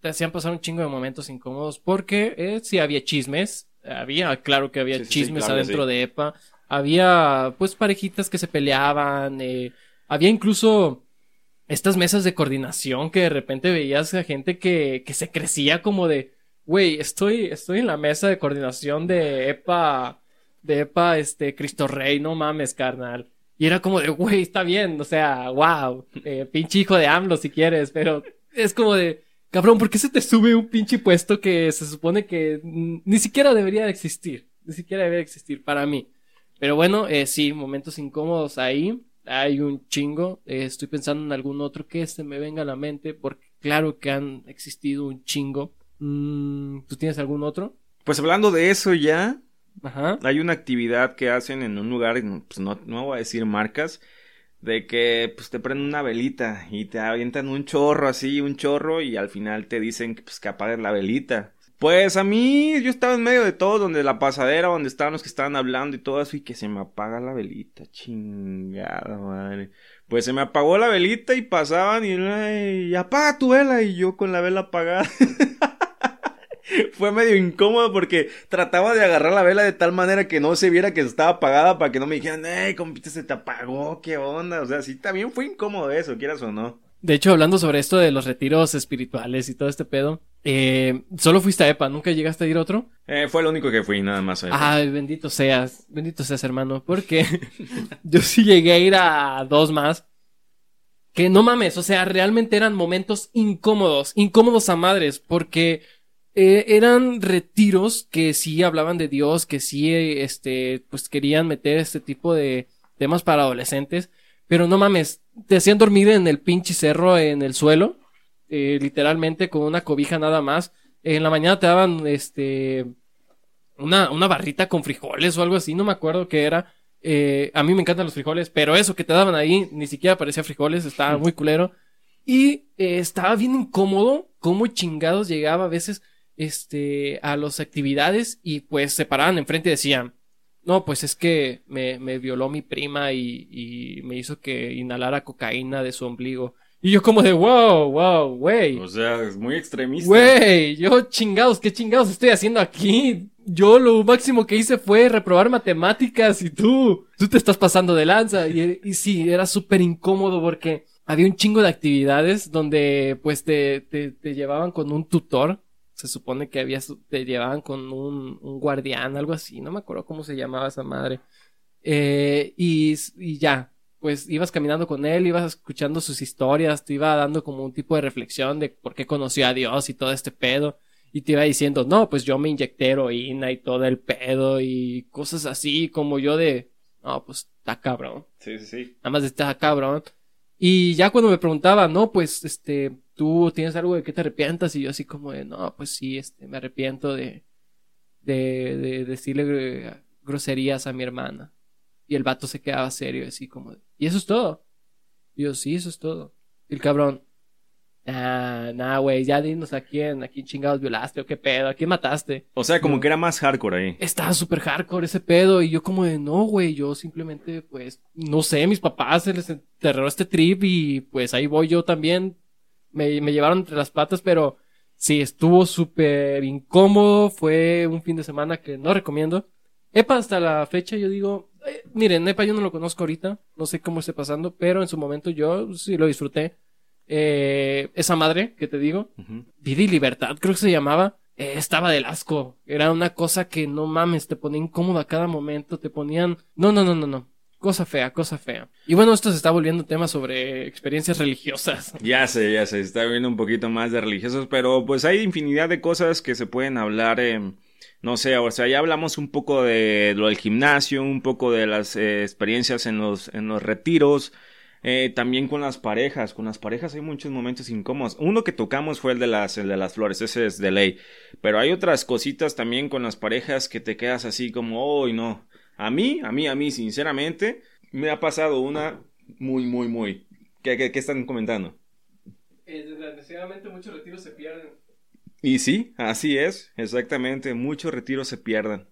te hacían pasar un chingo de momentos incómodos porque eh, sí había chismes, había, claro que había chismes adentro de EPA, había pues parejitas que se peleaban, eh, había incluso estas mesas de coordinación que de repente veías a gente que, que se crecía como de, güey, estoy, estoy en la mesa de coordinación de EPA, de EPA, este, Cristo Rey, no mames, carnal. Y era como de, güey, está bien, o sea, wow, eh, pinche hijo de AMLO si quieres, pero es como de, Cabrón, ¿por qué se te sube un pinche puesto que se supone que ni siquiera debería de existir? Ni siquiera debería existir para mí. Pero bueno, eh, sí, momentos incómodos ahí. Hay un chingo. Eh, estoy pensando en algún otro que se me venga a la mente, porque claro que han existido un chingo. Mm, ¿Tú tienes algún otro? Pues hablando de eso ya, Ajá. hay una actividad que hacen en un lugar, pues no, no voy a decir marcas, de que pues te prenden una velita y te avientan un chorro así, un chorro y al final te dicen que pues que la velita. Pues a mí yo estaba en medio de todo, donde la pasadera, donde estaban los que estaban hablando y todo eso y que se me apaga la velita, chingada madre. Pues se me apagó la velita y pasaban y, y apaga tu vela y yo con la vela apagada. Fue medio incómodo porque trataba de agarrar la vela de tal manera que no se viera que estaba apagada para que no me dijeran, ¡Ey, compite, se te apagó! ¿Qué onda? O sea, sí, también fue incómodo eso, quieras o no. De hecho, hablando sobre esto de los retiros espirituales y todo este pedo, eh, solo fuiste a EPA, ¿nunca llegaste a ir a otro? Eh, fue lo único que fui, nada más. Ay, bendito seas, bendito seas, hermano, porque yo sí llegué a ir a dos más. Que no mames, o sea, realmente eran momentos incómodos, incómodos a madres, porque eh, eran retiros que sí hablaban de Dios, que sí, este, pues querían meter este tipo de temas para adolescentes, pero no mames, te hacían dormir en el pinche cerro, en el suelo, eh, literalmente con una cobija nada más. En la mañana te daban, este, una, una barrita con frijoles o algo así, no me acuerdo qué era. Eh, a mí me encantan los frijoles, pero eso que te daban ahí ni siquiera parecía frijoles, estaba muy culero. Y estaba bien incómodo cómo chingados llegaba a veces este, a las actividades y pues se paraban enfrente y decían, no, pues es que me, me violó mi prima y, y, me hizo que inhalara cocaína de su ombligo. Y yo como de, wow, wow, güey. O sea, es muy extremista. Güey, yo chingados, ¿qué chingados estoy haciendo aquí? Yo lo máximo que hice fue reprobar matemáticas y tú, tú te estás pasando de lanza. Y, y sí, era súper incómodo porque había un chingo de actividades donde pues te, te, te llevaban con un tutor se supone que había, te llevaban con un, un guardián, algo así, no me acuerdo cómo se llamaba esa madre. Eh, y, y ya, pues ibas caminando con él, ibas escuchando sus historias, te iba dando como un tipo de reflexión de por qué conoció a Dios y todo este pedo. Y te iba diciendo, no, pues yo me inyecté heroína y todo el pedo y cosas así como yo de, no, pues está cabrón. Sí, sí, sí. Nada más está cabrón. Y ya cuando me preguntaba, no, pues, este, tú tienes algo de que te arrepientas y yo así como de, no, pues sí, este, me arrepiento de, de, de decirle gr- groserías a mi hermana. Y el vato se quedaba serio, así como, de, y eso es todo. Yo, sí, eso es todo. El cabrón, nah, nah, güey, ya dinos a quién, a quién chingados violaste o qué pedo, a quién mataste. O sea, como No. que era más hardcore ahí. Estaba súper hardcore ese pedo y yo como de, no, güey, yo simplemente, pues, no sé, mis papás se les enterró este trip y pues ahí voy yo también. Me, me llevaron entre las patas, pero sí, estuvo súper incómodo, fue un fin de semana que no recomiendo. Epa, hasta la fecha yo digo, eh, miren, Epa yo no lo conozco ahorita, no sé cómo esté pasando, pero en su momento yo sí lo disfruté. Eh, esa madre que te digo. Vida y Libertad, creo que se llamaba. eh, estaba del asco. Era una cosa que no mames, te ponía incómoda a cada momento, te ponían. No, no, no, no, no. Cosa fea, cosa fea. Y bueno, esto se está volviendo tema sobre experiencias religiosas. Ya sé, ya sé, está viendo un poquito más de religiosos, pero pues hay infinidad de cosas que se pueden hablar. eh, no sé, o sea, ya hablamos un poco de lo del gimnasio, un poco de las eh, experiencias en los, en los retiros. Eh, también con las parejas, con las parejas hay muchos momentos incómodos. Uno que tocamos fue el de las, el de las flores, ese es de ley. Pero hay otras cositas también con las parejas que te quedas así como, oh, no. A mí, a mí, a mí, sinceramente, me ha pasado una muy, muy, muy. ¿Qué, qué, qué están comentando? desgraciadamente muchos retiros se pierden. Y sí, así es, exactamente, muchos retiros se pierden.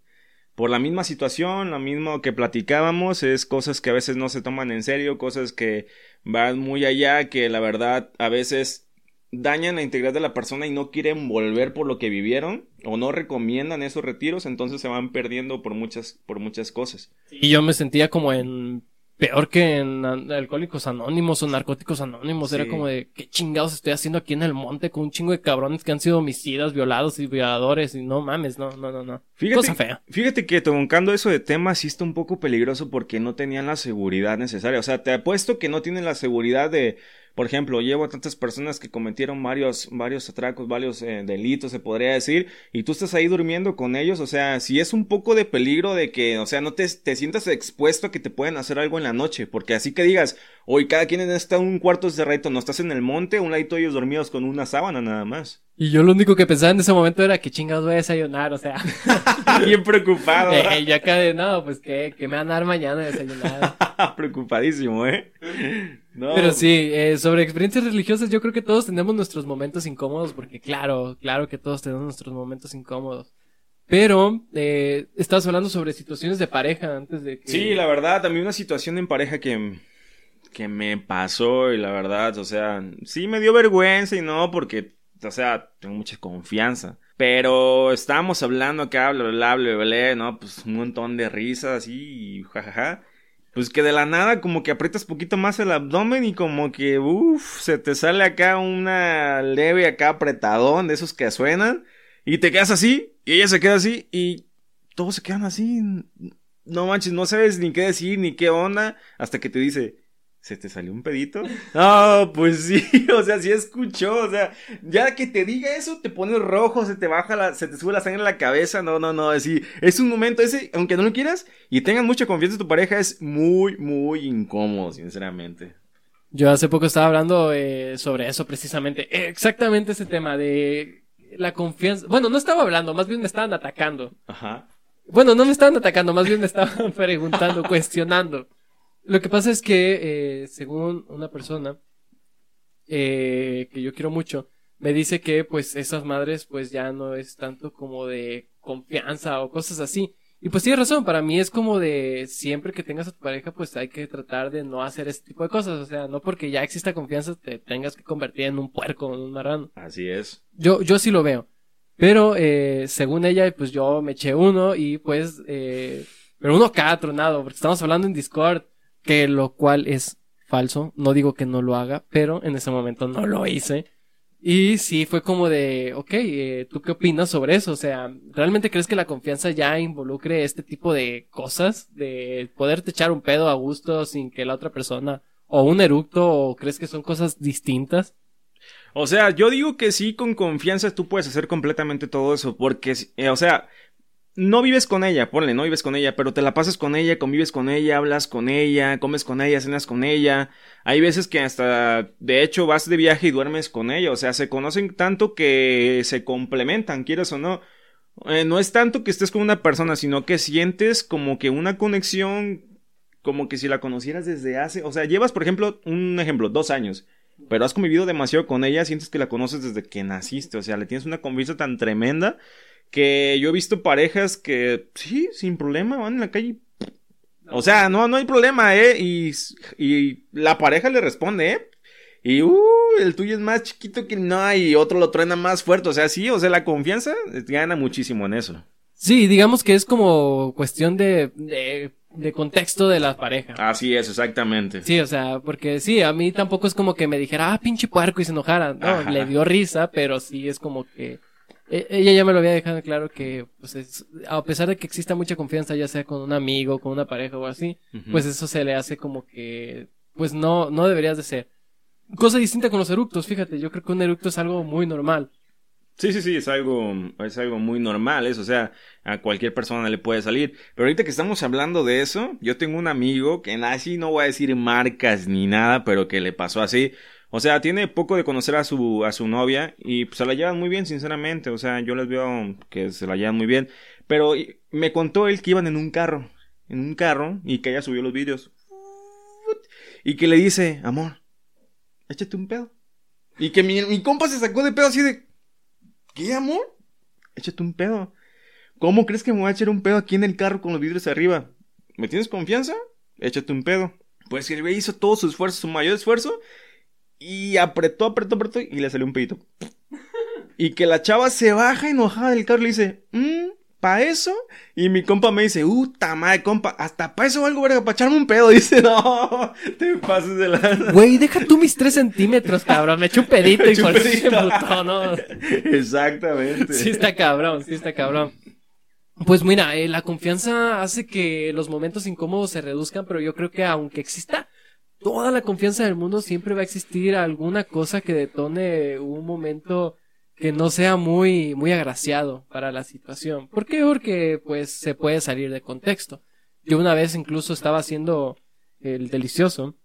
Por la misma situación, lo mismo que platicábamos, es cosas que a veces no se toman en serio, cosas que van muy allá, que la verdad a veces dañan la integridad de la persona y no quieren volver por lo que vivieron o no recomiendan esos retiros, entonces se van perdiendo por muchas por muchas cosas. Y yo me sentía como en. Peor que en Alcohólicos Anónimos o Narcóticos Anónimos. Era como de, ¿qué chingados estoy haciendo aquí en el monte con un chingo de cabrones que han sido homicidas, violados y violadores? Y no mames, no, no, no, no. Fíjate, Cosa fea. Fíjate que tocando eso de temas sí está un poco peligroso porque no tenían la seguridad necesaria. O sea, te apuesto que no tienen la seguridad de, por ejemplo, llevo a tantas personas que cometieron varios, varios atracos, varios eh, delitos, se podría decir, y tú estás ahí durmiendo con ellos. O sea, si es un poco de peligro de que, o sea, no te, te sientas expuesto a que te pueden hacer algo en la noche. Porque así que digas, hoy cada quien está en un cuarto cerradito, no estás en el monte, un ladito ellos dormidos con una sábana nada más. Y yo lo único que pensaba en ese momento era que chingados voy a desayunar, o sea. Bien preocupado. eh, y acá de, no, pues que, que me van a dar mañana de desayunar. Preocupadísimo, ¿eh? No. Pero sí, eh, sobre experiencias religiosas yo creo que todos tenemos nuestros momentos incómodos, porque claro, claro que todos tenemos nuestros momentos incómodos. Pero, eh, estabas hablando sobre situaciones de pareja antes de que... Sí, la verdad, también una situación en pareja que, que me pasó y la verdad, o sea, sí me dio vergüenza y no porque, o sea, tengo mucha confianza. Pero estábamos hablando acá, bla, bla, bla, bla, bla, ¿no? Pues un montón de risas y jajaja. Pues que de la nada como que aprietas poquito más el abdomen y como que, uff, se te sale acá una leve acá apretadón de esos que suenan y te quedas así y ella se queda así y todos se quedan así. No manches, no sabes ni qué decir ni qué onda hasta que te dice, ¿se te salió un pedito? Ah, pues sí, o sea, sí escuchó, o sea, ya que te diga eso te pones rojo, se te baja la, se te sube la sangre a la cabeza, no, no, no, así, es un momento ese, aunque no lo quieras y tengas mucha confianza en tu pareja, es muy, muy incómodo, sinceramente. Yo hace poco estaba hablando eh, sobre eso precisamente, exactamente ese tema de la confianza. Bueno, no estaba hablando, más bien me estaban atacando. Ajá. Bueno, no me estaban atacando, más bien me estaban preguntando, cuestionando. Lo que pasa es que, eh, según una persona eh, que yo quiero mucho, me dice que pues esas madres pues ya no es tanto como de confianza o cosas así. Y pues tiene razón, para mí es como de siempre que tengas a tu pareja pues hay que tratar de no hacer este tipo de cosas. O sea, no porque ya exista confianza te tengas que convertir en un puerco, en un marrano. Así es. Yo, yo sí lo veo. Pero, eh, según ella, pues yo me eché uno y pues, eh, pero uno acá tronado, porque estamos hablando en Discord, que lo cual es falso. No digo que no lo haga, pero en ese momento no lo hice. Y sí, fue como de, ok, eh, ¿tú qué opinas sobre eso? O sea, ¿realmente crees que la confianza ya involucre este tipo de cosas? De poderte echar un pedo a gusto sin que la otra persona, o un eructo, o crees que son cosas distintas? O sea, yo digo que sí, con confianza tú puedes hacer completamente todo eso, porque, eh, o sea, no vives con ella, ponle, no vives con ella, pero te la pasas con ella, convives con ella, hablas con ella, comes con ella, cenas con ella. Hay veces que hasta, de hecho, vas de viaje y duermes con ella. O sea, se conocen tanto que se complementan, quieras o no. Eh, no es tanto que estés con una persona, sino que sientes como que una conexión, como que si la conocieras desde hace, o sea, llevas, por ejemplo, un ejemplo, dos años pero has convivido demasiado con ella, sientes que la conoces desde que naciste, o sea, le tienes una confianza tan tremenda que yo he visto parejas que, sí, sin problema, van en la calle. O sea, no, no hay problema, ¿eh? Y, y la pareja le responde, ¿eh? Y, uh, el tuyo es más chiquito que no, y otro lo truena más fuerte. O sea, sí, o sea, la confianza gana muchísimo en eso. Sí, digamos que es como cuestión de, de, de contexto de la pareja. Así es, exactamente. Sí, o sea, porque sí, a mí tampoco es como que me dijera, ah, pinche puerco y se enojara. No, Ajá. le dio risa, pero sí es como que ella ya me lo había dejado claro que, pues, es- a pesar de que exista mucha confianza, ya sea con un amigo, con una pareja o así, pues eso se le hace como que, pues no, no deberías de ser. Cosa distinta con los eructos, fíjate, yo creo que un eructo es algo muy normal. Sí, sí, sí, es algo, es algo muy normal, eso, o sea, a cualquier persona le puede salir. Pero ahorita que estamos hablando de eso, yo tengo un amigo que así no voy a decir marcas ni nada, pero que le pasó así. O sea, tiene poco de conocer a su, a su novia y pues, se la llevan muy bien, sinceramente. O sea, yo les veo que se la llevan muy bien. Pero me contó él que iban en un carro, en un carro, y que ella subió los vídeos. Y que le dice, amor, échate un pedo. Y que mi, mi compa se sacó de pedo así de, ¿Qué, amor? Échate un pedo. ¿Cómo crees que me voy a echar un pedo aquí en el carro con los vidrios arriba? ¿Me tienes confianza? Échate un pedo. Pues el güey hizo todo su esfuerzo, su mayor esfuerzo, y apretó, apretó, apretó, y le salió un pedito. Y que la chava se baja enojada del carro y le dice, mmm, ¿pa eso? Y mi compa me dice, uh, madre, compa, hasta pa eso algo, verga, pa echarme un pedo. Dice, no, te pases de la... Güey, deja tú mis tres centímetros, cabrón, me eché un pedito Me y por eso se ¿no? Exactamente. Sí está cabrón, sí está cabrón. Pues mira, eh, la confianza hace que los momentos incómodos se reduzcan, pero yo creo que aunque exista toda la confianza del mundo, siempre va a existir alguna cosa que detone un momento que no sea muy, muy agraciado para la situación. ¿Por qué? Porque pues se puede salir de contexto. Yo una vez incluso estaba haciendo el delicioso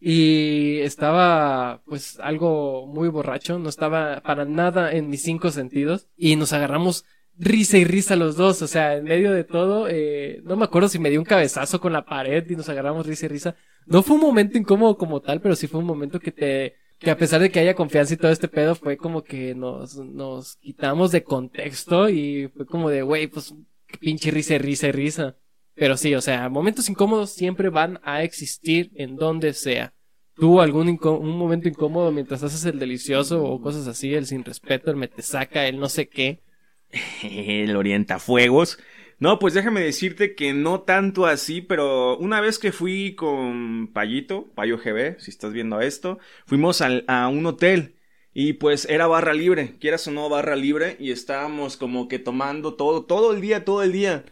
y estaba pues algo muy borracho, no estaba para nada en mis cinco sentidos y nos agarramos risa y risa los dos, o sea, en medio de todo, eh, no me acuerdo si me dio un cabezazo con la pared y nos agarramos risa y risa. No fue un momento incómodo como tal, pero sí fue un momento que te, que a pesar de que haya confianza y todo este pedo, fue como que nos, nos quitamos de contexto y fue como de, güey, pues, pinche risa risa risa. Pero sí, o sea, momentos incómodos siempre van a existir en donde sea. ¿Tuvo algún un momento incómodo mientras haces el delicioso o cosas así, el sin respeto, el me te saca, el no sé qué? El orientafuegos. No, pues déjame decirte que no tanto así, pero una vez que fui con Payito, Payo GB, si estás viendo esto, fuimos al- a un hotel y pues era barra libre, quieras o no barra libre, y estábamos como que tomando todo, todo el día, todo el día.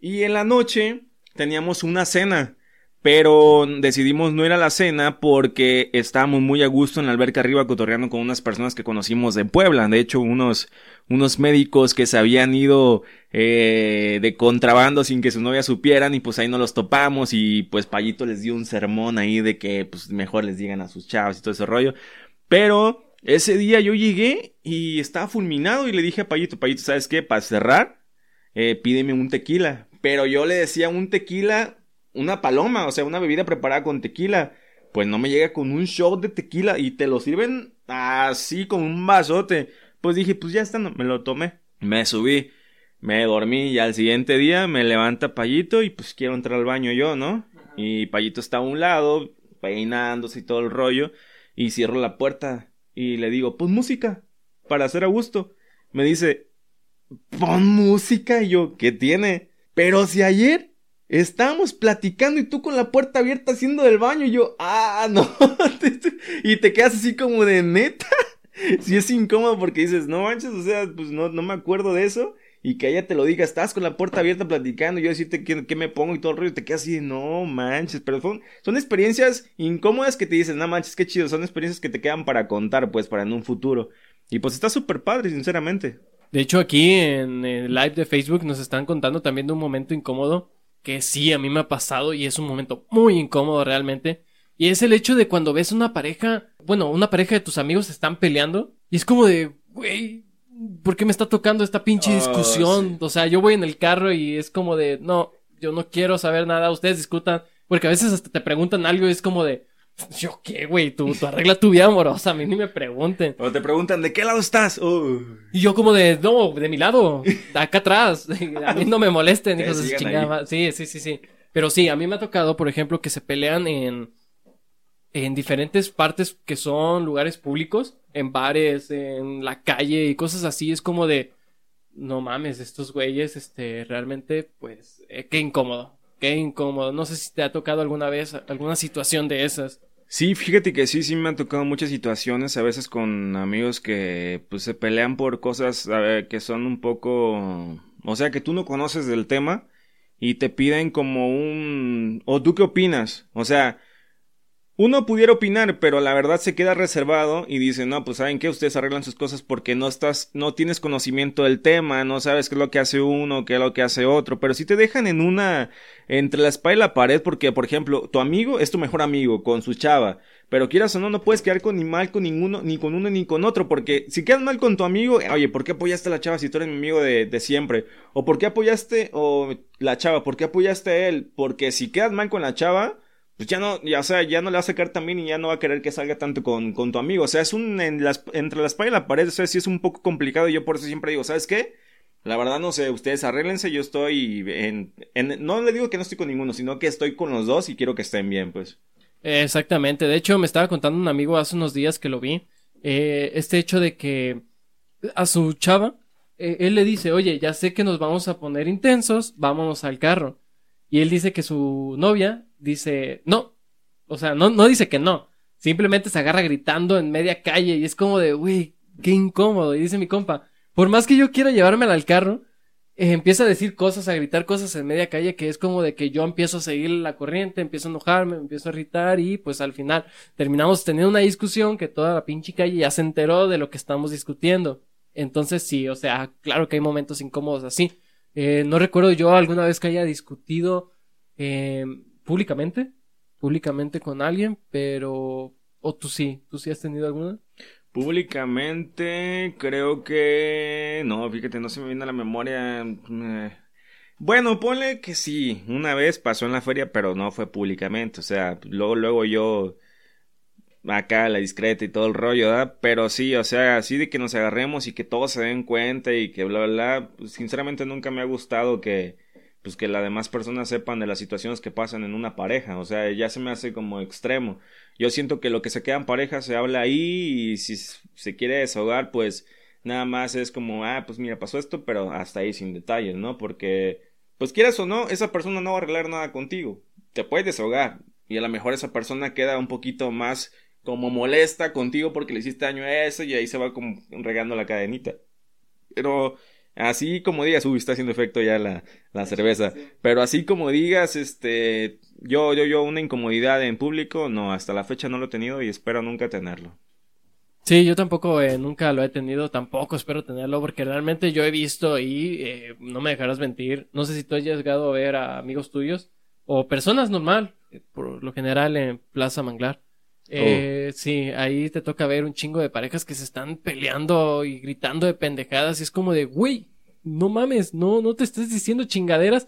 Y en la noche teníamos una cena. Pero decidimos no ir a la cena porque estábamos muy a gusto en la alberca arriba cotorreando con unas personas que conocimos de Puebla. De hecho, unos, unos médicos que se habían ido eh, de contrabando sin que su novia supieran y pues ahí nos los topamos y pues Payito les dio un sermón ahí de que pues mejor les digan a sus chavos y todo ese rollo. Pero ese día yo llegué y estaba fulminado y le dije a Payito, Payito, ¿sabes qué? Para cerrar, eh, pídeme un tequila. Pero yo le decía un tequila una paloma, o sea, una bebida preparada con tequila. Pues no me llega con un shot de tequila y te lo sirven así con un vasote. Pues dije, pues ya está, no, me lo tomé. Me subí, me dormí y al siguiente día me levanta Payito y pues quiero entrar al baño yo, ¿no? Y Payito está a un lado, peinándose y todo el rollo. Y cierro la puerta y le digo, pues música, para hacer a gusto. Me dice, pon música y yo, ¿qué tiene? Pero si ayer Estábamos platicando y tú con la puerta abierta haciendo del baño y yo, ah, no. y te quedas así como de neta. Si es incómodo porque dices, no manches, o sea, pues no, no me acuerdo de eso. Y que ella te lo diga, estás con la puerta abierta platicando yo decirte qué, qué me pongo y todo el rollo. Y te quedas así no manches. Pero son, son experiencias incómodas que te dices, no manches, qué chido. Son experiencias que te quedan para contar, pues, para en un futuro. Y pues está súper padre, sinceramente. De hecho, aquí en el live de Facebook nos están contando también de un momento incómodo que sí, a mí me ha pasado y es un momento muy incómodo realmente. Y es el hecho de cuando ves una pareja, bueno, una pareja de tus amigos están peleando y es como de, güey, ¿por qué me está tocando esta pinche Oh, discusión? sí. O sea, yo voy en el carro y es como de, no, yo no quiero saber nada, ustedes discutan, porque a veces hasta te preguntan algo y es como de, yo qué, güey, tú, tú arregla tu vida amorosa, a mí ni me pregunten. O te preguntan, ¿de qué lado estás? Y yo como de, no, de mi lado, acá atrás, a mí no me molesten, hijos de chingada. Sí, sí, sí, sí. Pero sí, a mí me ha tocado, por ejemplo, que se pelean en, en diferentes partes que son lugares públicos, en bares, en la calle y cosas así. Es como de, no mames, estos güeyes, este, realmente, pues, eh, qué incómodo, qué incómodo. No sé si te ha tocado alguna vez alguna situación de esas. Sí, fíjate que sí, sí me han tocado muchas situaciones, a veces con amigos que pues se pelean por cosas a ver, que son un poco, o sea, que tú no conoces del tema y te piden como un, o tú qué opinas, o sea, uno pudiera opinar, pero la verdad se queda reservado y dice, no, pues saben que ustedes arreglan sus cosas porque no estás, no tienes conocimiento del tema, no sabes qué es lo que hace uno, qué es lo que hace otro, pero si te dejan en una, entre la espalda y la pared, porque por ejemplo, tu amigo es tu mejor amigo con su chava, pero quieras o no, no puedes quedar con ni mal con ninguno, ni con uno ni con otro, porque si quedas mal con tu amigo, oye, ¿por qué apoyaste a la chava si tú eres mi amigo de, de siempre? O ¿por qué apoyaste, o la chava, ¿por qué apoyaste a él? Porque si quedas mal con la chava, pues ya no, ya, o sea, ya no le va a sacar también y ya no va a querer que salga tanto con, con tu amigo. O sea, es un, en las, entre la espalda y la pared, o sea, sí es un poco complicado y yo por eso siempre digo, ¿sabes qué? La verdad no sé, ustedes arréglense, yo estoy en, en, no le digo que no estoy con ninguno, sino que estoy con los dos y quiero que estén bien, pues. Exactamente. De hecho, me estaba contando un amigo hace unos días que lo vi. eh, este hecho de que a su chava, eh, él le dice, oye, ya sé que nos vamos a poner intensos, vámonos al carro. Y él dice que su novia dice, no. O sea, no, no dice que no. Simplemente se agarra gritando en media calle y es como de, güey, qué incómodo. Y dice mi compa, por más que yo quiera llevármela al carro, eh, empieza a decir cosas, a gritar cosas en media calle que es como de que yo empiezo a seguir la corriente, empiezo a enojarme, me empiezo a irritar y pues al final terminamos teniendo una discusión que toda la pinche calle ya se enteró de lo que estamos discutiendo. Entonces sí, o sea, claro que hay momentos incómodos así. Eh, no recuerdo yo alguna vez que haya discutido eh, públicamente, públicamente con alguien, pero... O tú sí, tú sí has tenido alguna. Públicamente, creo que... No, fíjate, no se me viene a la memoria. eh. Bueno, ponle que sí, una vez pasó en la feria, pero no fue públicamente. O sea, luego, luego yo... Acá la discreta y todo el rollo, ¿verdad? Pero sí, o sea, así de que nos agarremos y que todos se den cuenta y que bla, bla, bla. Pues, sinceramente nunca me ha gustado que... Pues que las demás personas sepan de las situaciones que pasan en una pareja. O sea, ya se me hace como extremo. Yo siento que lo que se queda en pareja se habla ahí y si se quiere desahogar, pues nada más es como, ah, pues mira, pasó esto, pero hasta ahí sin detalles, ¿no? Porque, pues quieras o no, esa persona no va a arreglar nada contigo. Te puedes desahogar y a lo mejor esa persona queda un poquito más como molesta contigo porque le hiciste daño a eso y ahí se va como regando la cadenita. Pero así como digas, uy, está haciendo efecto ya la, la cerveza. Pero así como digas, este, yo, yo, yo, una incomodidad en público, no, hasta la fecha no lo he tenido y espero nunca tenerlo. Sí, yo tampoco eh, nunca lo he tenido, tampoco espero tenerlo, porque realmente yo he visto y eh, no me dejarás mentir. No sé si tú has llegado a ver a amigos tuyos o personas normal, eh, por lo general en Plaza Manglar. Eh, Sí, ahí te toca ver un chingo de parejas que se están peleando y gritando de pendejadas y es como de, güey, no mames, no, no te estés diciendo chingaderas.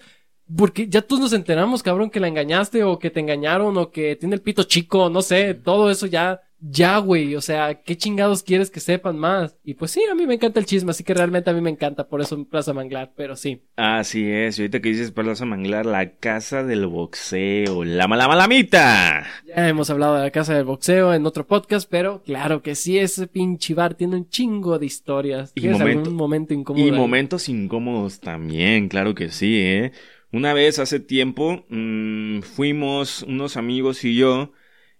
Porque ya todos nos enteramos, cabrón, que la engañaste o que te engañaron o que tiene el pito chico, no sé, todo eso ya, ya, güey, o sea, ¿qué chingados quieres que sepan más? Y pues sí, a mí me encanta el chisme, así que realmente a mí me encanta, por eso en Plaza Manglar, pero sí. Así es, y ahorita que dices Plaza Manglar, la casa del boxeo, la mala malamita. Ya hemos hablado de la casa del boxeo en otro podcast, pero claro que sí, ese pinche bar tiene un chingo de historias. Y ¿Tienes momento- algún momento incómodo? Y momentos incómodos también, claro que sí, ¿eh? Una vez hace tiempo mm, fuimos unos amigos y yo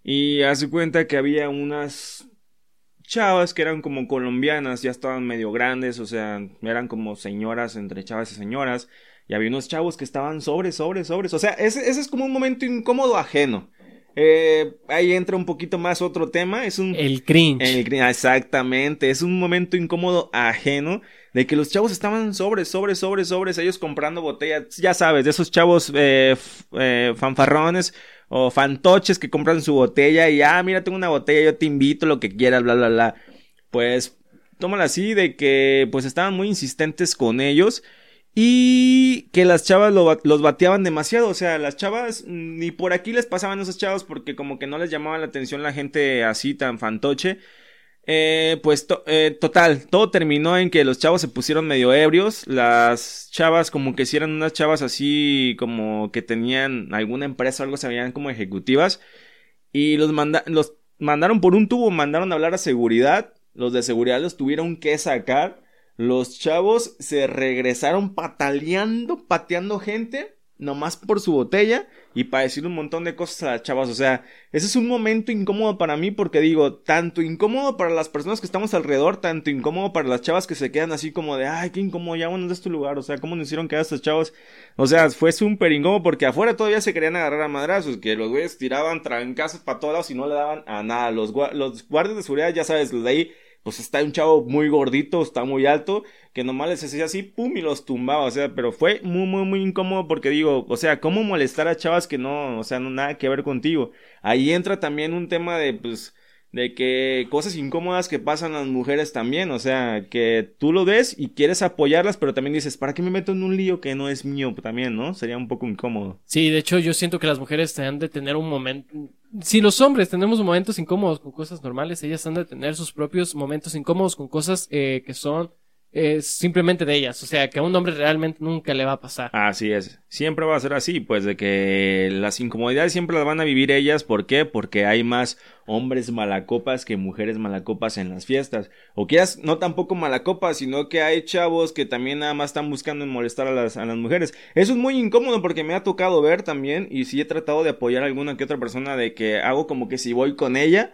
y hace cuenta que había unas chavas que eran como colombianas, ya estaban medio grandes, o sea, eran como señoras entre chavas y señoras y había unos chavos que estaban sobres, sobres, sobres, o sea, ese, ese es como un momento incómodo ajeno. Eh, ahí entra un poquito más otro tema, es un... El cringe. El exactamente, es un momento incómodo ajeno de que los chavos estaban sobres, sobres, sobres, sobres, ellos comprando botellas, ya sabes, de esos chavos eh, eh, fanfarrones o fantoches que compran su botella y, ah, mira, tengo una botella, yo te invito, lo que quieras, bla, bla, bla. Pues, tómala así de que, pues, estaban muy insistentes con ellos. Y que las chavas los bateaban demasiado. O sea, las chavas ni por aquí les pasaban esos chavos porque como que no les llamaba la atención la gente así tan fantoche. Eh, pues eh, total, todo terminó en que los chavos se pusieron medio ebrios. Las chavas como que si eran unas chavas así como que tenían alguna empresa o algo, se veían como ejecutivas. Y los, los mandaron por un tubo, mandaron a hablar a seguridad. Los de seguridad los tuvieron que sacar. Los chavos se regresaron pataleando, pateando gente, nomás por su botella y para decir un montón de cosas a las chavas. O sea, ese es un momento incómodo para mí porque digo, tanto incómodo para las personas que estamos alrededor, tanto incómodo para las chavas que se quedan así como de, ay, qué incómodo, ya bueno, es tu lugar. O sea, ¿cómo nos hicieron quedar estos chavos? O sea, fue súper incómodo porque afuera todavía se querían agarrar a madrazos, que los güeyes tiraban trancazos para todos lados y no le daban a nada. Los, los guardias de seguridad, ya sabes, los de ahí pues está un chavo muy gordito, está muy alto, que nomás les hacía así, pum, y los tumbaba, o sea, pero fue muy, muy, muy incómodo porque digo, o sea, ¿cómo molestar a chavas que no, o sea, no nada que ver contigo? Ahí entra también un tema de, pues, de que cosas incómodas que pasan las mujeres también, o sea, que tú lo ves y quieres apoyarlas, pero también dices, ¿para qué me meto en un lío que no es mío también, no? Sería un poco incómodo. Sí, de hecho yo siento que las mujeres han de tener un momento, si los hombres tenemos momentos incómodos con cosas normales, ellas han de tener sus propios momentos incómodos con cosas eh, que son es simplemente de ellas. O sea, que a un hombre realmente nunca le va a pasar. Así es. Siempre va a ser así, pues de que las incomodidades siempre las van a vivir ellas. ¿Por qué? Porque hay más hombres malacopas que mujeres malacopas en las fiestas. O quieras, no tampoco malacopas, sino que hay chavos que también nada más están buscando molestar a las, a las mujeres. Eso es muy incómodo porque me ha tocado ver también y sí he tratado de apoyar a alguna que otra persona de que hago como que si voy con ella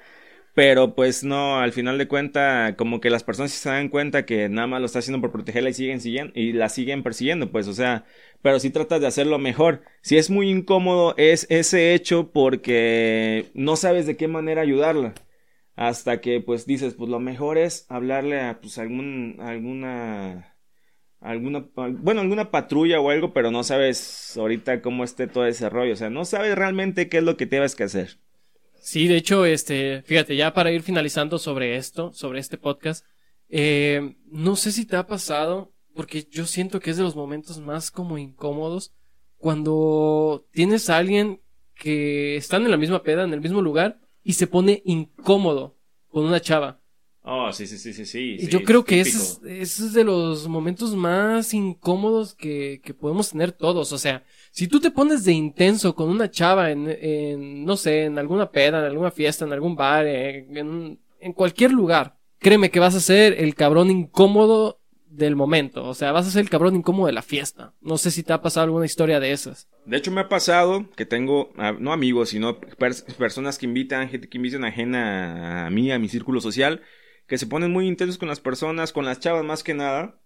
pero pues no, al final de cuenta, como que las personas se dan cuenta que nada más lo está haciendo por protegerla y siguen siguiendo, y la siguen persiguiendo, pues, o sea, pero si tratas de hacerlo mejor. Si es muy incómodo, es ese hecho porque no sabes de qué manera ayudarla. Hasta que pues dices, pues lo mejor es hablarle a pues algún, alguna, alguna, bueno, alguna patrulla o algo, pero no sabes ahorita cómo esté todo ese rollo. O sea, no sabes realmente qué es lo que tienes que hacer. Sí, de hecho, este, fíjate, ya para ir finalizando sobre esto, sobre este podcast, eh, no sé si te ha pasado, porque yo siento que es de los momentos más como incómodos, cuando tienes a alguien que están en la misma peda, en el mismo lugar, y se pone incómodo con una chava. Oh, sí, sí, sí, sí, sí. yo creo que ese es, de los momentos más incómodos que, que podemos tener todos. O sea, si tú te pones de intenso con una chava en, en no sé, en alguna peda, en alguna fiesta, en algún bar, en, en cualquier lugar, créeme que vas a ser el cabrón incómodo del momento. O sea, vas a ser el cabrón incómodo de la fiesta. No sé si te ha pasado alguna historia de esas. De hecho, me ha pasado que tengo, ah, no amigos, sino personas que invitan, que invitan ajena a mí, a mi círculo social que se ponen muy intensos con las personas, con las chavas más que nada,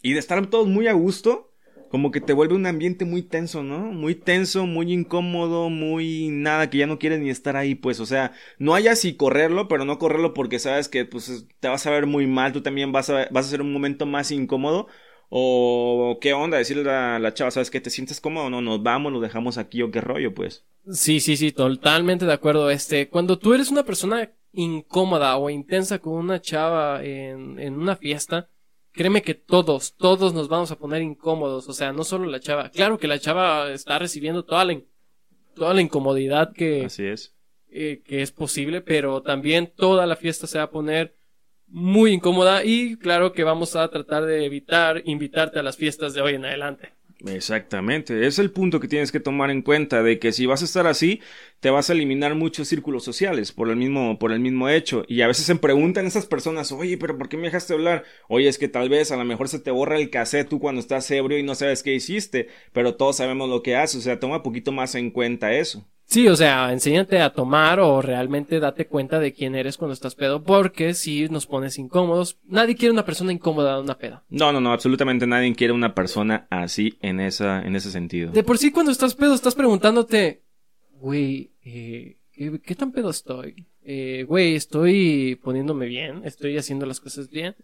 y de estar todos muy a gusto, como que te vuelve un ambiente muy tenso, ¿no? Muy tenso, muy incómodo, muy nada, que ya no quieres ni estar ahí, pues, o sea, no hayas si correrlo, pero no correrlo porque sabes que, pues, te vas a ver muy mal, tú también vas a, vas a ser un momento más incómodo, o qué onda, decirle a la chava, ¿sabes que ¿Te sientes cómodo? No, nos vamos, lo dejamos aquí o qué rollo, pues. Sí, sí, sí, totalmente de acuerdo. Este, cuando tú eres una persona incómoda o intensa con una chava en, en una fiesta, créeme que todos, todos nos vamos a poner incómodos. O sea, no solo la chava. Claro que la chava está recibiendo toda la, toda la incomodidad que, Así es. Eh, que es posible, pero también toda la fiesta se va a poner muy incómoda y claro que vamos a tratar de evitar invitarte a las fiestas de hoy en adelante. Exactamente, es el punto que tienes que tomar en cuenta de que si vas a estar así, te vas a eliminar muchos círculos sociales por el mismo, por el mismo hecho. Y a veces se preguntan esas personas, oye, pero ¿por qué me dejaste hablar? Oye, es que tal vez a lo mejor se te borra el cassette tú cuando estás ebrio y no sabes qué hiciste, pero todos sabemos lo que haces, o sea, toma un poquito más en cuenta eso. Sí, o sea, enséñate a tomar o realmente date cuenta de quién eres cuando estás pedo, porque si nos pones incómodos, nadie quiere una persona incómoda en una peda. No, no, no, absolutamente nadie quiere una persona así en esa, en ese sentido. De por sí cuando estás pedo estás preguntándote, güey, eh, ¿qué, tan pedo estoy? Eh, güey, estoy poniéndome bien, estoy haciendo las cosas bien.